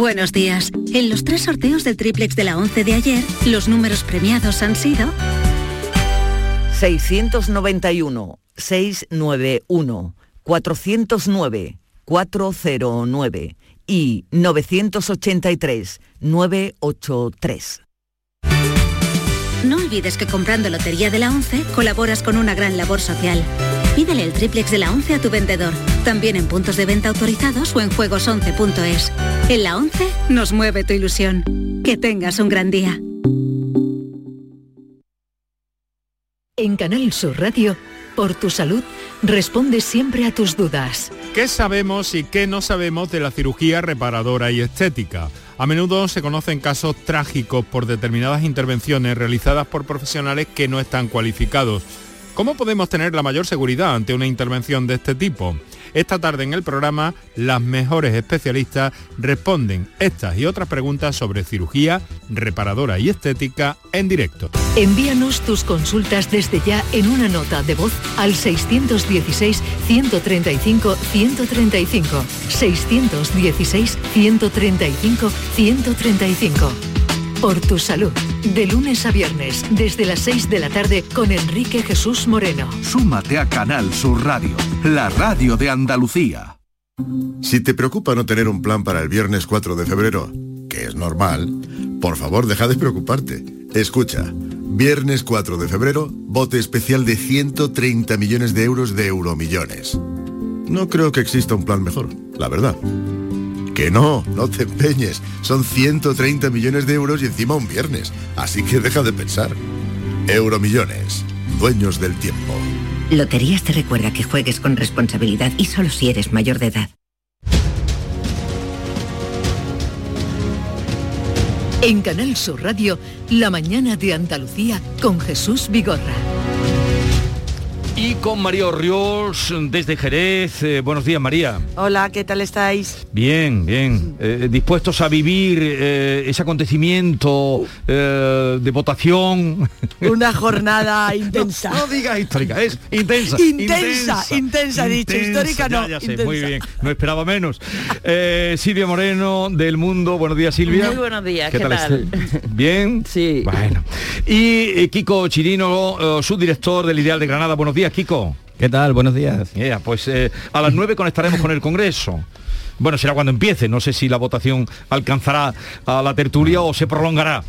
Buenos días. En los tres sorteos del triplex de la 11 de ayer, los números premiados han sido 691, 691, 409, 409 y 983, 983. No olvides que comprando Lotería de la 11 colaboras con una gran labor social. Pídele el triplex de la 11 a tu vendedor, también en puntos de venta autorizados o en juegos11.es. En la 11 nos mueve tu ilusión. Que tengas un gran día. En Canal Sur Radio, por tu salud, responde siempre a tus dudas. ¿Qué sabemos y qué no sabemos de la cirugía reparadora y estética? A menudo se conocen casos trágicos por determinadas intervenciones realizadas por profesionales que no están cualificados. ¿Cómo podemos tener la mayor seguridad ante una intervención de este tipo? Esta tarde en el programa, las mejores especialistas responden estas y otras preguntas sobre cirugía, reparadora y estética en directo. Envíanos tus consultas desde ya en una nota de voz al 616-135-135. 616-135-135. Por tu salud. De lunes a viernes, desde las 6 de la tarde, con Enrique Jesús Moreno. Súmate a Canal Sur Radio, la radio de Andalucía. Si te preocupa no tener un plan para el viernes 4 de febrero, que es normal, por favor deja de preocuparte. Escucha, viernes 4 de febrero, bote especial de 130 millones de euros de euromillones. No creo que exista un plan mejor, la verdad. Que no, no te empeñes. Son 130 millones de euros y encima un viernes. Así que deja de pensar. Euromillones, dueños del tiempo. Loterías te recuerda que juegues con responsabilidad y solo si eres mayor de edad. En Canal Sur Radio, la mañana de Andalucía con Jesús Vigorra. Y con María Orriols desde Jerez. Eh, buenos días, María. Hola, ¿qué tal estáis? Bien, bien. Eh, dispuestos a vivir eh, ese acontecimiento eh, de votación. [LAUGHS] Una jornada [LAUGHS] intensa. No, no digas histórica, es intensa. Intensa, intensa, he dicho. Histórica no. Ya, sé, intensa. muy bien. No esperaba menos. Eh, Silvia Moreno del Mundo. Buenos días, Silvia. Muy buenos días, ¿qué tal? estás? ¿Bien? Sí. Bueno. Y eh, Kiko Chirino, eh, subdirector del Ideal de Granada. Buenos días, Kiko. ¿Qué tal? Buenos días. Yeah, pues eh, a las 9 conectaremos con el Congreso. Bueno, será cuando empiece. No sé si la votación alcanzará a la tertulia o se prolongará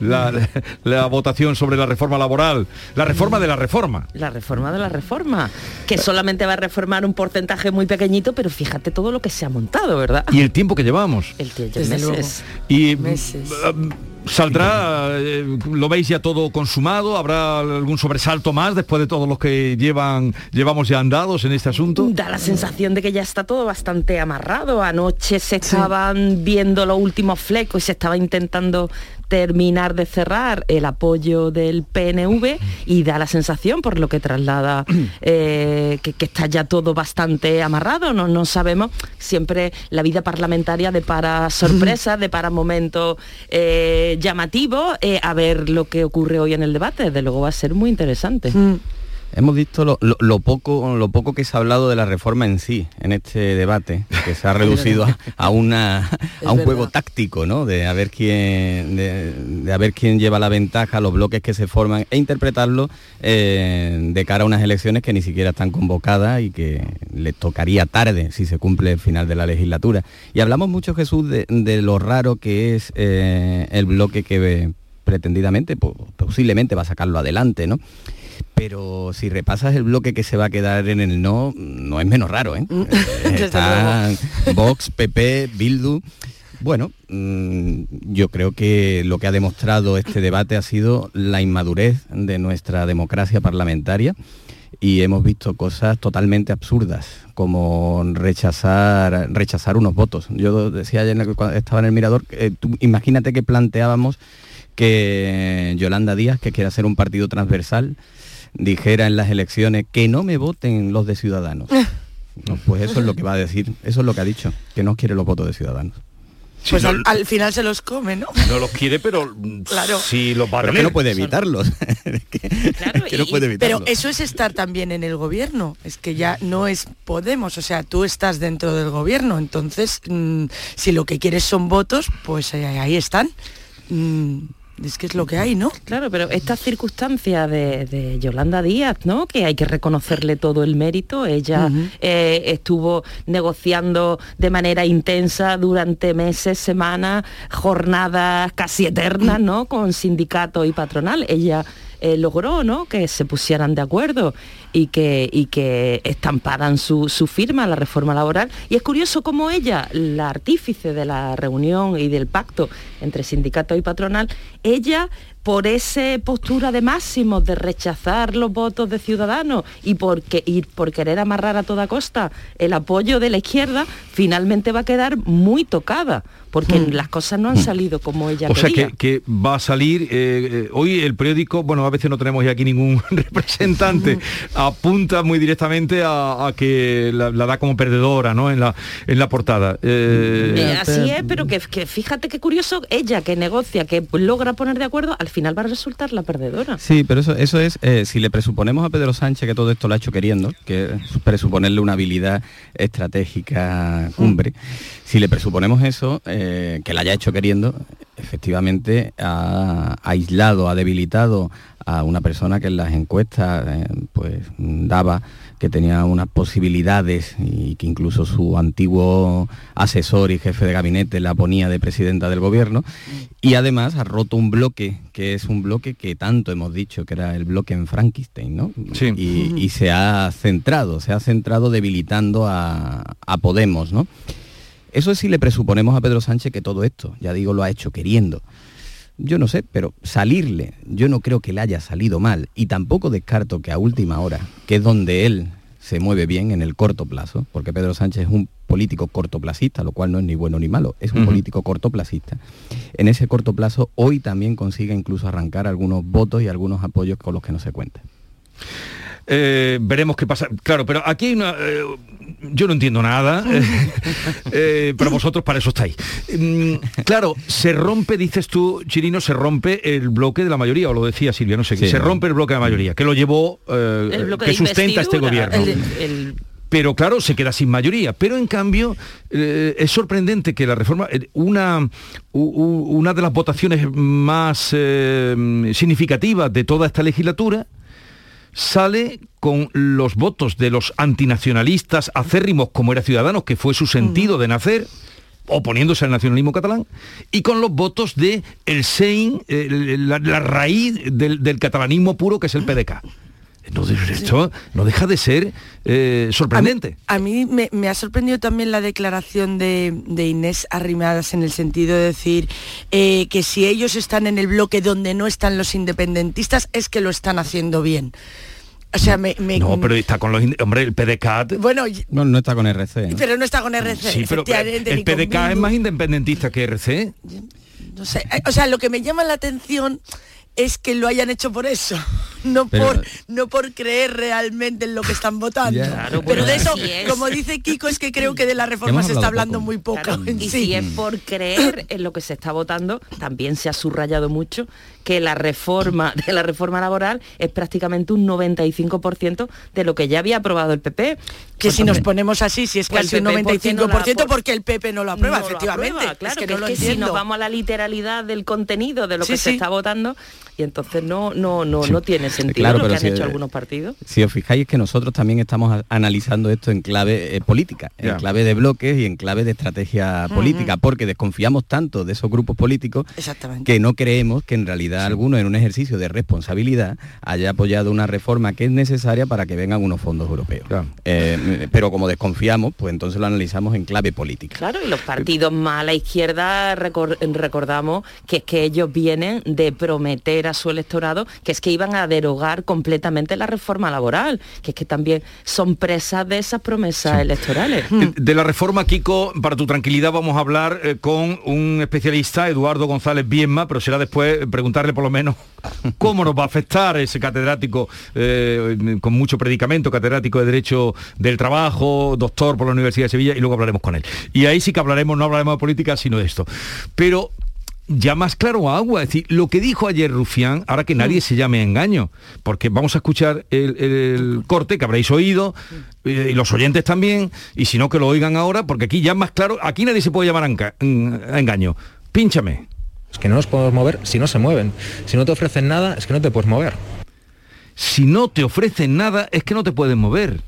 la, la- [LAUGHS] la votación sobre la reforma laboral. La reforma de la reforma. La reforma de la reforma, que solamente va a reformar un porcentaje muy pequeñito, pero fíjate todo lo que se ha montado, ¿verdad? Y el tiempo que llevamos. El tiempo, meses. Y Meses. mm, ¿Saldrá, eh, lo veis ya todo consumado? ¿Habrá algún sobresalto más después de todos los que llevan, llevamos ya andados en este asunto? Da la sensación de que ya está todo bastante amarrado. Anoche se estaban viendo los últimos flecos y se estaba intentando terminar de cerrar el apoyo del PNV y da la sensación, por lo que traslada, [CLEARS THROAT] eh, que, que está ya todo bastante amarrado. No, no sabemos, siempre la vida parlamentaria depara [CLEARS THROAT] sorpresas, depara momentos eh, llamativos, eh, a ver lo que ocurre hoy en el debate. Desde luego va a ser muy interesante. Hemos visto lo, lo- lo poco, lo poco que se ha hablado de la reforma en sí, en este debate, que se ha [LAUGHS] reducido a, a una, [LAUGHS] a un juego táctico, ¿no? De a ver quién, de, de a ver quién lleva la ventaja, los bloques que se forman, e interpretarlo eh, de cara a unas elecciones que ni siquiera están convocadas y que les tocaría tarde si se cumple el final de la legislatura. Y hablamos mucho, Jesús, de, de lo raro que es eh, el bloque que eh, pretendidamente, po- posiblemente va a sacarlo adelante, ¿no? Pero si repasas el bloque que se va a quedar en el no, no es menos raro, ¿eh? Eh, [LAUGHS] Desde Están Vox, PP, Bildu. Bueno, mm, yo creo que lo que ha demostrado este debate ha sido la inmadurez de nuestra democracia parlamentaria y hemos visto cosas totalmente absurdas, como rechazar, rechazar unos votos. Yo decía ayer cuando estaba en el mirador, eh, tú imagínate que planteábamos que Yolanda Díaz, que quiere hacer un partido transversal, dijera en las elecciones que no me voten los de Ciudadanos. No, pues eso es lo que va a decir, eso es lo que ha dicho, que no quiere los votos de Ciudadanos. Pues al, al final se los come, ¿no? No los quiere, pero Claro. sí los va a Pero que no puede evitarlos. [LAUGHS] que no puede Pero eso es estar también en el gobierno, es que ya no es Podemos, o sea, tú estás dentro del gobierno, entonces mm, si lo que quieres son votos, pues eh, ahí están. Mm, es que es lo que hay, ¿no? Claro, pero esta circunstancia de, de Yolanda Díaz, ¿no? Que hay que reconocerle todo el mérito. Ella eh, estuvo negociando de manera intensa durante meses, semanas, jornadas casi eternas, ¿no? Con sindicato y patronal. Ella eh, logró, ¿no? Que se pusieran de acuerdo y que, y que estamparan su, su firma la reforma laboral. Y es curioso cómo ella, la artífice de la reunión y del pacto entre sindicato y patronal, ella por esa postura de máximos de rechazar los votos de ciudadanos y por, que- y por querer amarrar a toda costa el apoyo de la izquierda, finalmente va a quedar muy tocada, porque las cosas no han salido como ella O sea quería. que, que va a salir, eh, eh, hoy el periódico, bueno, a veces no tenemos ya aquí ningún [LAUGHS] representante, apunta muy directamente a, a que la, la da como perdedora, ¿no? En la, en la portada. Eh, Eh, así es, pero que, que fíjate qué curioso, ella que negocia, que logra poner de acuerdo, al final va a resultar la perdedora. Sí, pero eso, eso es, eh, si le presuponemos a Pedro Sánchez que todo esto lo ha hecho queriendo, que es presuponerle una habilidad estratégica cumbre, si le presuponemos eso, eh, que la haya hecho queriendo, efectivamente ha aislado, ha debilitado a una persona que en las encuestas eh, pues daba que tenía unas posibilidades y que incluso su antiguo asesor y jefe de gabinete la ponía de presidenta del gobierno y además ha roto un bloque que es un bloque que tanto hemos dicho que era el bloque en Frankenstein, ¿no? Y, y se ha centrado, se ha centrado debilitando a, a Podemos, ¿no? Eso es si le presuponemos a Pedro Sánchez que todo esto, ya digo, lo ha hecho queriendo. Yo no sé, pero salirle, yo no creo que le haya salido mal y tampoco descarto que a última hora, que es donde él se mueve bien en el corto plazo, porque Pedro Sánchez es un político cortoplacista, lo cual no es ni bueno ni malo, es un político cortoplacista. En ese corto plazo hoy también consigue incluso arrancar algunos votos y algunos apoyos con los que no se cuenta. Eh, veremos qué pasa. Claro, pero aquí hay una... eh, yo no entiendo nada, [LAUGHS] eh, pero vosotros para eso estáis. Mm, claro, se rompe, dices tú, Chirino, se rompe el bloque de la mayoría, o lo decía Silvia, no sé qué, Sí, se ¿no? rompe el bloque de la mayoría, que lo llevó, eh, que sustenta este gobierno. el- el- pero claro, se queda sin mayoría. Pero en cambio, eh, es sorprendente que la reforma, eh, una, u- u- una de las votaciones más eh, significativas de toda esta legislatura, sale con los votos de los antinacionalistas acérrimos como era Ciudadanos, que fue su sentido de nacer, oponiéndose al nacionalismo catalán, y con los votos de el SEIN, eh, la, la raíz del, del catalanismo puro, que es el PDK. Entonces esto no deja de ser eh, sorprendente. A mí, me, ha sorprendido también la declaración de, Inés Arrimadas en el sentido de decir eh, que si ellos están en el bloque donde no están los independentistas es que lo están haciendo bien. O sea, me, No, pero está con los... Hombre, el PDCAT... Bueno, no, no está con RC. Pero no está con RC. Sí, pero el PDCAT es más independentista que RC. No sé, o sea, lo que me llama la atención es que lo hayan hecho por eso, [LAUGHS] no por no por creer realmente en lo que están votando. pero de eso, como dice Kiko, es que creo que de la reforma se está hablando muy poco. y [LAUGHS] si es por creer en lo que se está votando, también se ha subrayado mucho que la reforma de la reforma laboral es prácticamente un 95% de lo que ya había aprobado el PP. Que si nos ponemos así, si es pues casi un 95%, porque el PP no lo aprueba, efectivamente. claro, es que, si nos vamos a la literalidad del contenido de lo que se está votando, y entonces no, no, no, no tiene sentido lo que han hecho algunos partidos. Si os fijáis es que nosotros también estamos analizando esto en clave eh, política, en clave de bloques y en clave de estrategia política, porque desconfiamos tanto de esos grupos políticos que no creemos que en realidad alguno en un ejercicio de responsabilidad haya apoyado una reforma que es necesaria para que vengan unos fondos europeos. Eh, pero como desconfiamos, pues entonces lo analizamos en clave política. Claro, y los partidos más a la izquierda recordamos que es que ellos vienen de prometer a su electorado que es que iban a derogar completamente la reforma laboral, que es que también son presas de esas promesas electorales. De la reforma, Kiko, para tu tranquilidad vamos a hablar eh, con un especialista, Eduardo González Bienma, pero será después preguntarle por lo menos [LAUGHS] cómo nos va a afectar ese catedrático eh, con mucho predicamento, catedrático de Derecho del Trabajo, doctor por la Universidad de Sevilla, y luego hablaremos con él. Y ahí sí que hablaremos, no hablaremos de política, sino de esto. Pero ya más claro agua. Es decir, lo que dijo ayer Rufián, ahora que nadie mm. se llame engaño, porque vamos a escuchar el, corte que habréis oído, eh, y los oyentes también, y si no que lo oigan ahora, porque aquí ya más claro, aquí nadie se puede llamar a engaño. Pínchame. Es que no nos podemos mover si no se mueven. Si no te ofrecen nada, es que no te puedes mover. Si no te ofrecen nada, es que no te puedes mover.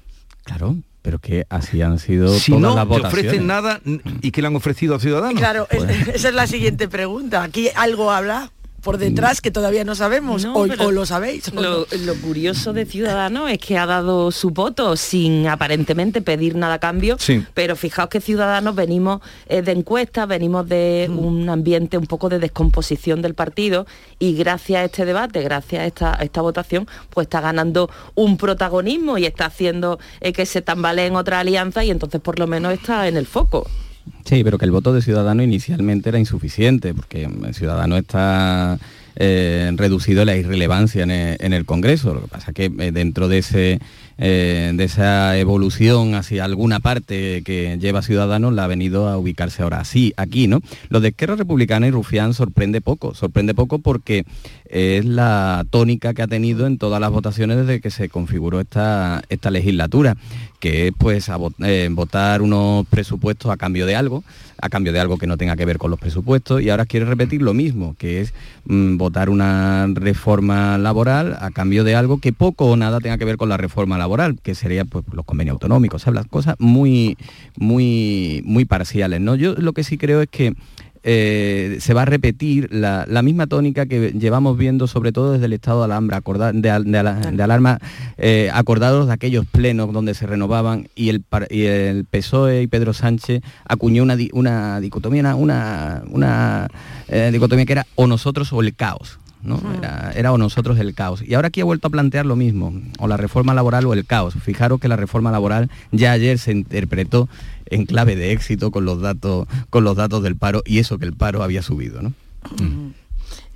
Claro pero que así han sido si todas no las te ofrecen nada y que le han ofrecido a Ciudadanos. Claro, pues. esa es la siguiente pregunta. Aquí algo habla por detrás que todavía no sabemos o, lo sabéis. lo, curioso de Ciudadanos es que ha dado su voto sin aparentemente pedir nada a cambio, pero fijaos que Ciudadanos venimos eh, de encuestas, venimos de mm. un ambiente un poco de descomposición del partido y gracias a este debate, gracias a esta, esta votación, pues está ganando un protagonismo y está haciendo eh, que se tambaleen otra alianza y entonces por lo menos está en el foco. Sí, pero que el voto de Ciudadano inicialmente era insuficiente, porque el Ciudadano está eh, reducido la irrelevancia en el, Congreso. Lo que pasa es que eh, dentro de ese eh, de esa evolución hacia alguna parte que lleva Ciudadanos la ha venido a ubicarse ahora así, aquí, ¿no? Lo de Esquerra Republicana y Rufián sorprende poco, sorprende poco porque es la tónica que ha tenido en todas las votaciones desde que se configuró esta, esta legislatura, que es pues votar unos presupuestos a cambio de algo, a cambio de algo que no tenga que ver con los presupuestos, y ahora quiere repetir lo mismo, que es mm, votar una reforma laboral a cambio de algo que poco o nada tenga que ver con la reforma laboral, que sería pues, los convenios autonómicos, o cosas muy, muy, muy parciales. ¿no? Yo lo que sí creo es que eh, se va a repetir la, misma tónica que llevamos viendo sobre todo desde el estado de alarma, de, alarma eh, acordados de aquellos plenos donde se renovaban y el, el PSOE y Pedro Sánchez acuñó una, una dicotomía, una, una eh, dicotomía que era o nosotros o el caos. ¿No? Era, era, o nosotros el caos. Y ahora aquí ha vuelto a plantear lo mismo, o la reforma laboral o el caos. Fijaros que la reforma laboral ya ayer se interpretó en clave de éxito con los datos, con los datos del paro y eso que el paro había subido. ¿no?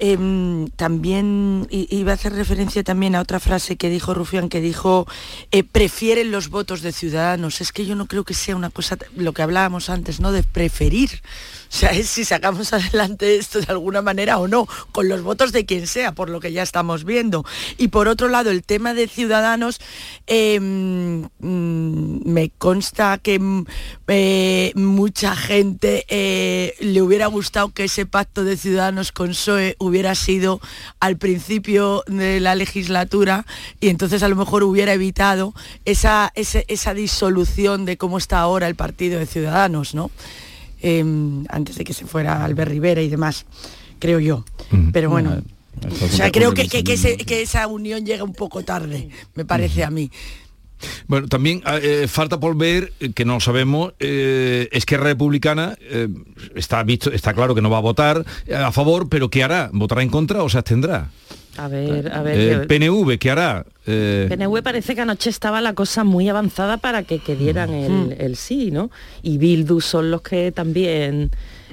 Em, también iba a hacer referencia también a otra frase que dijo Rufián, que dijo, eh, prefieren los votos de ciudadanos. Es que yo no creo que sea una cosa, lo que hablábamos antes, ¿no? De preferir. O sea, es si sacamos [LAUGHS] adelante esto de alguna manera o no, con los votos de quien sea, por lo que ya estamos viendo. Y por otro lado, el tema de ciudadanos, em, mm, me consta que mm, eh, mucha gente eh, le hubiera gustado que ese pacto de ciudadanos con PSOE hubiera sido al principio de la legislatura y entonces a lo mejor hubiera evitado esa, esa disolución de cómo está ahora el partido de ciudadanos, ¿no? Em, antes de que se fuera Albert Rivera y demás, creo yo. Pero bueno. O sea, creo que, que, que, ese- que esa unión llega un poco tarde, me parece a mí. Bueno, también eh, falta por ver, eh, que no lo sabemos, eh, es que Republicana eh, está visto, está claro que no va a votar a favor, pero ¿qué hará? ¿Votará en contra o se abstendrá? A ver, a ver. Eh, que- PNV, ¿qué hará? Eh, PNV parece que anoche estaba la cosa muy avanzada para que, que dieran el, Mm. el sí, ¿no? Y Bildu son los que también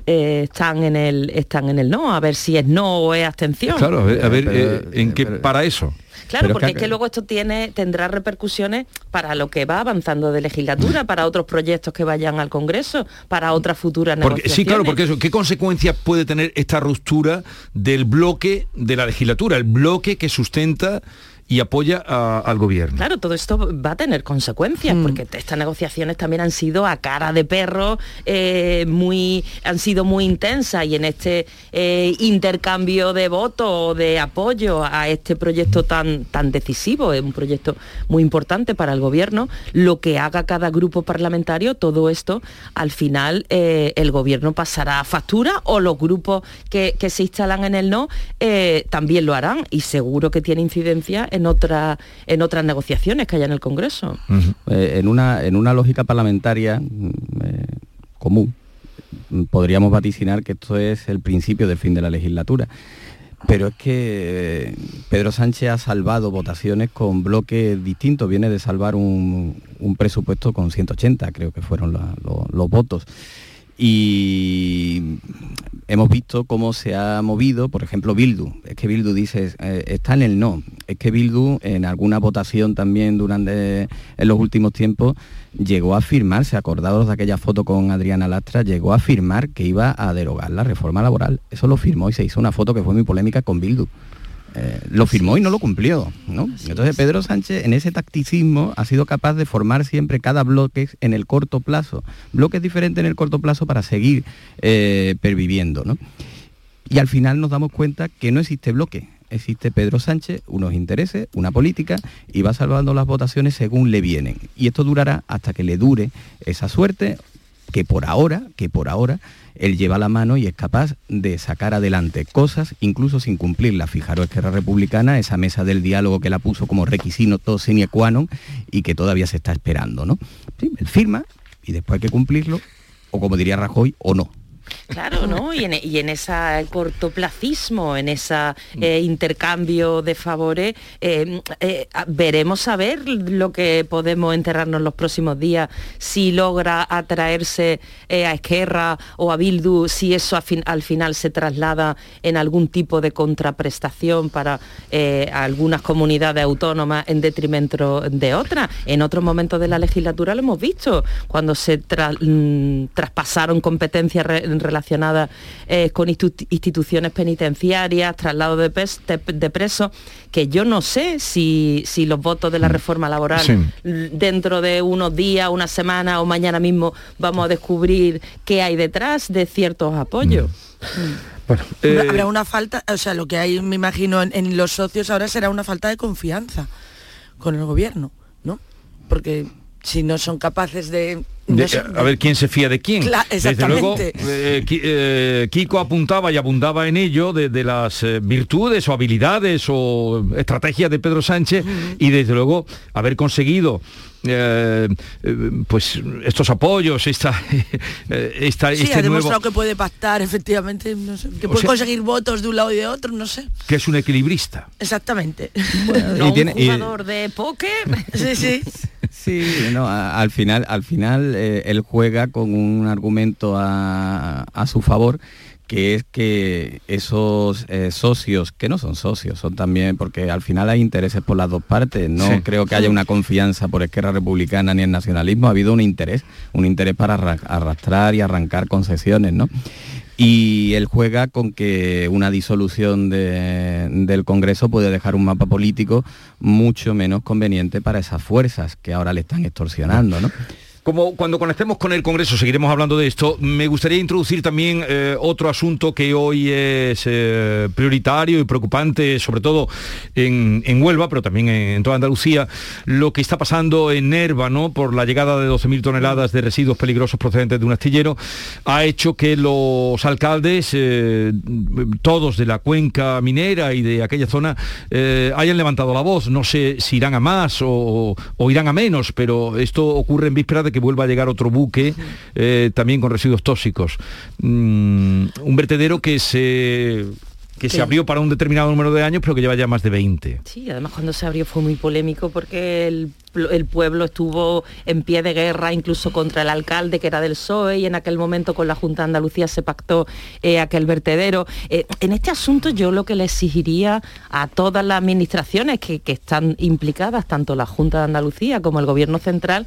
eh, están en el están en el no, a ver si es no o es abstención. claro, a ver, a ver, Pero- eh, en qué para eso. Claro, Pero es porque que- es que luego esto tiene tendrá repercusiones para lo que va avanzando de legislatura, para otros proyectos que vayan al Congreso, para otras futuras Porque, negociaciones. sí, claro, porque eso, ¿qué consecuencias puede tener esta ruptura del bloque de la legislatura, el bloque que sustenta y apoya a- al gobierno? Claro, todo esto va a tener consecuencias, porque estas negociaciones también han sido a cara de perro, eh, muy, han sido muy intensas y en este eh, intercambio de votos o de apoyo a este proyecto tan, tan decisivo, es un proyecto muy importante para el gobierno, lo que haga cada grupo parlamentario, todo esto, al final eh, el gobierno pasará a factura o los grupos que, que se instalan en el no eh, también lo harán y seguro que tiene incidencia en, otra, en otras negociaciones que haya en el Congreso. Eh, en, una, en una lógica parlamentaria mm, eh, común, podríamos vaticinar que esto es el principio del fin de la legislatura. Pero es que eh, Pedro Sánchez ha salvado votaciones con bloques distintos. Viene de salvar un, un presupuesto con 180, creo que fueron los votos. Y hemos visto cómo se ha movido, por ejemplo, Bildu. Es que Bildu dice, eh, está en el no. Es que Bildu en alguna votación también durante en los últimos tiempos llegó a afirmarse, acordados de aquella foto con Adriana Lastra, llegó a afirmar que iba a derogar la reforma laboral. Eso lo firmó y se hizo una foto que fue muy polémica con Bildu. Eh, lo firmó y no lo cumplió. ¿no? Entonces Pedro Sánchez en ese tacticismo ha sido capaz de formar siempre cada bloque en el corto plazo, bloques diferentes en el corto plazo para seguir eh, perviviendo. ¿no? Y al final nos damos cuenta que no existe bloque. Existe Pedro Sánchez, unos intereses, una política, y va salvando las votaciones según le vienen. Y esto durará hasta que le dure esa suerte que por ahora, que por ahora, él lleva la mano y es capaz de sacar adelante cosas, incluso sin cumplirlas. Fijaros, Esquerra Republicana, esa mesa del diálogo que la puso como requisito sine qua non y que todavía se está esperando, ¿no? Él firma y después hay que cumplirlo, o como diría Rajoy, o no. Claro, ¿no? Y en, ese cortoplacismo, en ese intercambio de favores, eh, eh, veremos a ver lo que podemos enterrarnos los próximos días, si logra atraerse eh, a Esquerra o a Bildu, si eso fin- al final se traslada en algún tipo de contraprestación para eh, algunas comunidades autónomas en detrimento de otras. En otros momentos de la legislatura lo hemos visto, cuando se mm, traspasaron competencias relacionadas eh, con institu- instituciones penitenciarias, traslado de, pes- de- de presos, que yo no sé si, si los votos de la reforma laboral Sí. dentro de unos días, una semana o mañana mismo vamos a descubrir qué hay detrás de ciertos apoyos. Bueno, Eh, Habrá una falta, o sea, lo que hay, me imagino, en, en los socios ahora será una falta de confianza con el gobierno, ¿no? Porque si no son capaces de... no De- sé, a ver quién se fía de quién. Desde luego, eh, eh, Kiko apuntaba y abundaba en ello de, de las eh, virtudes o habilidades o estrategias de Pedro Sánchez y desde luego haber conseguido eh, eh, pues estos apoyos, esta, [LAUGHS] eh, esta Sí, este ha nuevo demostrado que puede pactar, efectivamente, no sé, que O puede sea- conseguir votos de un lado y de otro, no sé. que es un equilibrista. Exactamente. No [LAUGHS] y tiene- un y- jugador de póker. sí, sí. [LAUGHS] Sí, no, al final, al final eh, él juega con un argumento a, a su favor que es que esos eh, socios, que no son socios, son también, porque al final hay intereses por las dos partes, no Sí. creo que haya una confianza por Esquerra Republicana ni el nacionalismo, ha habido un interés, un interés para arra- arrastrar y arrancar concesiones, ¿no? Y él juega con que una disolución de- del Congreso puede dejar un mapa político mucho menos conveniente para esas fuerzas que ahora le están extorsionando, ¿no? Como cuando conectemos con el Congreso seguiremos hablando de esto, me gustaría introducir también eh, otro asunto que hoy es eh, prioritario y preocupante, sobre todo en, en Huelva, pero también en, toda Andalucía, lo que está pasando en Nerva, ¿no? Por la llegada de 12.000 toneladas de residuos peligrosos procedentes de un astillero, ha hecho que los alcaldes, eh, todos de la cuenca minera y de aquella zona, hayan levantado la voz. No sé si irán a más o, o irán a menos, pero esto ocurre en vísperas de que vuelva a llegar otro buque eh, también con residuos tóxicos. Mm, un vertedero que se que se abrió para un determinado número de años, pero que lleva ya más de 20. Sí, además cuando se abrió fue muy polémico porque el, el, pueblo estuvo en pie de guerra incluso contra el alcalde que era del PSOE y en aquel momento con la Junta de Andalucía se pactó eh, aquel vertedero. Eh, en este asunto yo lo que le exigiría a todas las administraciones que, que están implicadas, tanto la Junta de Andalucía como el Gobierno Central,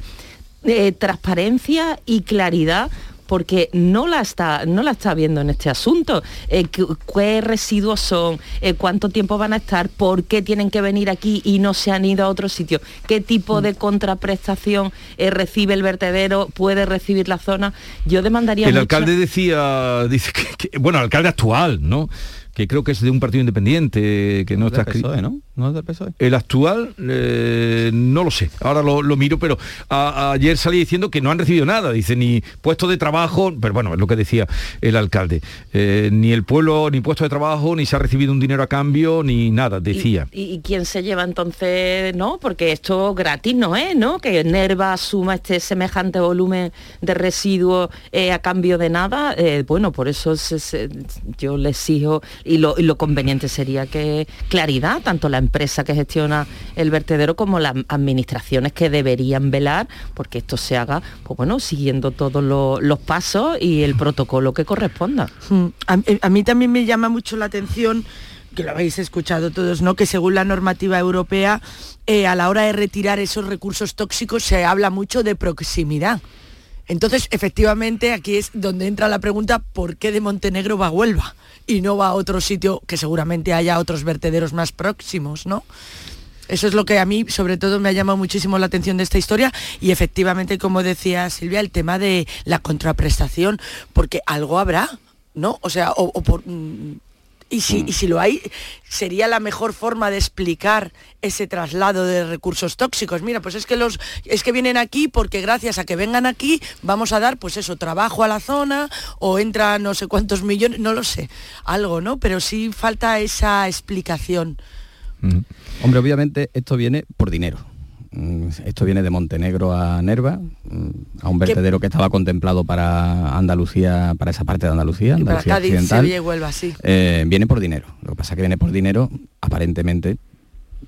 eh, transparencia y claridad porque no la está, no la está viendo en este asunto. Eh, ¿Qué residuos son? Eh, ¿Cuánto tiempo van a estar? ¿Por qué tienen que venir aquí y no se han ido a otro sitio? ¿Qué tipo de contraprestación eh, recibe el vertedero? ¿Puede recibir la zona? Yo demandaría... El mucho... alcalde decía, dice que, que, bueno, el alcalde actual, ¿no? que creo que es de un partido independiente, que no, no está PSOE, ¿no? ¿No es del PSOE? El actual, eh, no lo sé, ahora lo, lo miro, pero a, ayer salí diciendo que no han recibido nada, dice, ni puesto de trabajo, pero bueno, es lo que decía el alcalde, eh, ni el pueblo, ni puesto de trabajo, ni se ha recibido un dinero a cambio, ni nada, decía. ¿Y, y, y quién se lleva entonces, no? Porque esto gratis no es, ¿no? Que Nerva asuma este semejante volumen de residuos eh, a cambio de nada, eh, bueno, por eso se, se, yo le exijo y lo, y lo, conveniente sería que claridad, tanto la empresa que gestiona el vertedero como las administraciones que deberían velar porque esto se haga, pues bueno, siguiendo todos lo, los pasos y el protocolo que corresponda. Hmm. A, a mí también me llama mucho la atención que lo habéis escuchado todos, ¿no? Que según la normativa europea, eh, a la hora de retirar esos recursos tóxicos se habla mucho de proximidad. Entonces, efectivamente, aquí es donde entra la pregunta, ¿por qué de Montenegro va a Huelva? Y no va a otro sitio que seguramente haya otros vertederos más próximos, ¿no? Eso es lo que a mí, sobre todo, me ha llamado muchísimo la atención de esta historia y efectivamente, como decía Silvia, el tema de la contraprestación, porque algo habrá, ¿no? O sea, o, o por, y si, y si, lo hay, sería la mejor forma de explicar ese traslado de recursos tóxicos. Mira, pues es que los es que vienen aquí porque gracias a que vengan aquí vamos a dar, pues eso, trabajo a la zona o entra no sé cuántos millones, no lo sé, algo, ¿no? Pero sí falta esa explicación. Mm. Hombre, obviamente esto viene por dinero. Mm, Esto viene de Montenegro a Nerva, mm, a un vertedero que estaba contemplado para Andalucía, para esa parte de Andalucía, y Andalucía para Cádiz, Occidental. Sevilla y Huelva, sí. Eh, viene por dinero. Lo que pasa es que viene por dinero, aparentemente,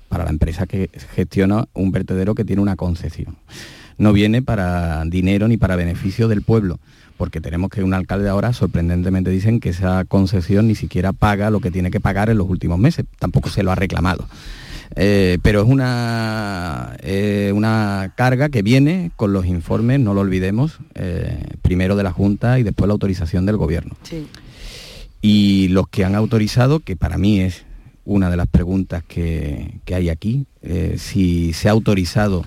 para la empresa que gestiona un vertedero que tiene una concesión. No viene para dinero ni para beneficio del pueblo, porque tenemos que un alcalde ahora, sorprendentemente dicen que esa concesión ni siquiera paga lo que tiene que pagar en los últimos meses, tampoco se lo ha reclamado. Eh, pero es una, eh, una carga que viene con los informes, no lo olvidemos, eh, primero de la Junta y después la autorización del Gobierno. Sí. Y los que han autorizado, que para mí es una de las preguntas que, que hay aquí, si se ha autorizado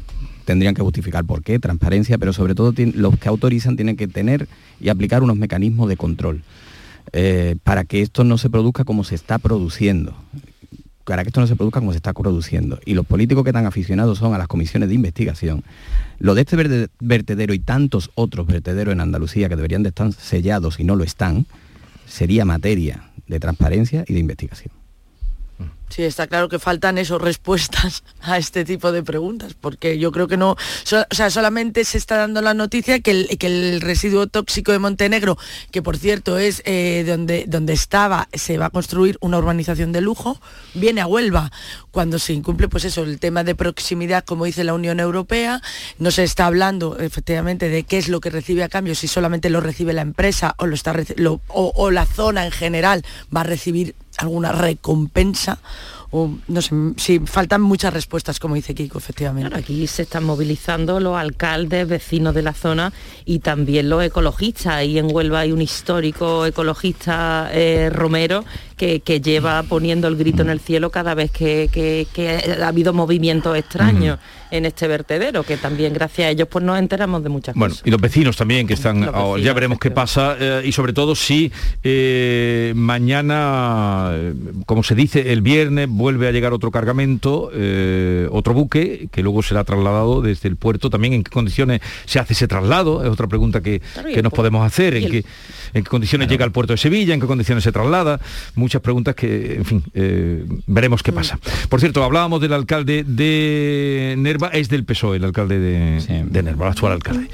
tendrían que justificar por qué, transparencia, pero sobre todo los que autorizan tienen que tener y aplicar unos mecanismos de control eh, para que esto no se produzca como se está produciendo para que esto no se produzca como se está produciendo. Y los políticos que tan aficionados son a las comisiones de investigación, lo de este vertedero y tantos otros vertederos en Andalucía que deberían de estar sellados y no lo están, sería materia de transparencia y de investigación. Sí, está claro que faltan esas respuestas a este tipo de preguntas, porque yo creo que no, o sea, solamente se está dando la noticia que el, que el residuo tóxico de Montenegro, que por cierto es eh, donde, donde estaba, se va a construir una urbanización de lujo, viene a Huelva, cuando se incumple, pues eso, el tema de proximidad, como dice la Unión Europea, no se está hablando efectivamente de qué es lo que recibe a cambio, si solamente lo recibe la empresa o, lo está, o la zona en general va a recibir alguna recompensa o no sé, sí, faltan muchas respuestas, como dice Kiko, efectivamente. Claro, aquí se están movilizando los alcaldes, vecinos de la zona y también los ecologistas. Ahí en Huelva hay un histórico ecologista, eh, Romero, que, que lleva poniendo el grito en el cielo cada vez que, que- que ha habido movimientos extraños en este vertedero, que también gracias a ellos pues nos enteramos de muchas Bueno, cosas. y los vecinos también que están, oh, ya vecinos, veremos qué pasa eh, y sobre todo si eh, mañana, como se dice, el viernes vuelve a llegar otro cargamento, eh, otro buque que luego será trasladado desde el puerto. También en qué condiciones se hace ese traslado, es otra pregunta que, Claro, nos podemos hacer, en el- en qué condiciones llega al puerto de Sevilla, en qué condiciones se traslada, muchas preguntas que, en fin, eh, veremos Mm. qué pasa. Por cierto, hablábamos del alcalde de Nerva, es del PSOE, el alcalde de, de Nerva, el actual alcalde.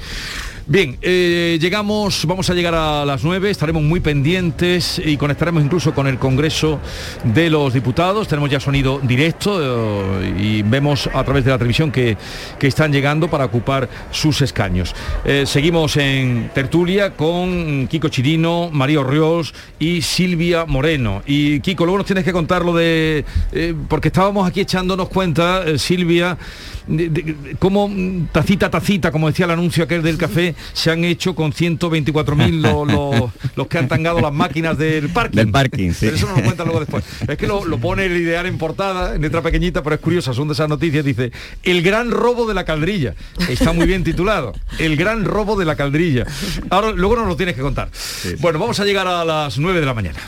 Bien, eh, llegamos, vamos a llegar a las 9, estaremos muy pendientes y conectaremos incluso con el Congreso de los Diputados. Tenemos ya sonido directo eh, y vemos a través de la televisión que, que están llegando para ocupar sus escaños. Eh, seguimos en tertulia con Kiko Chirino, María Orriols y Silvia Moreno. Y Kiko, luego nos tienes que contar lo de... porque estábamos aquí echándonos cuenta, Silvia, de, de- cómo mm, tacita a tacita, como decía el anuncio aquel del café, se han hecho con 124.000 lo- lo- los que han tangado las máquinas del parking. Del parking, sí. Pero eso nos lo cuentan luego después. Es que lo, lo pone el ideal en portada, en letra pequeñita, pero es curiosa, son de esas noticias, dice, el gran robo de la caldrilla. Está muy bien titulado, el gran robo de la caldrilla. Ahora, luego nos lo tienes que contar. Bueno, vamos a llegar a las 9 de la mañana.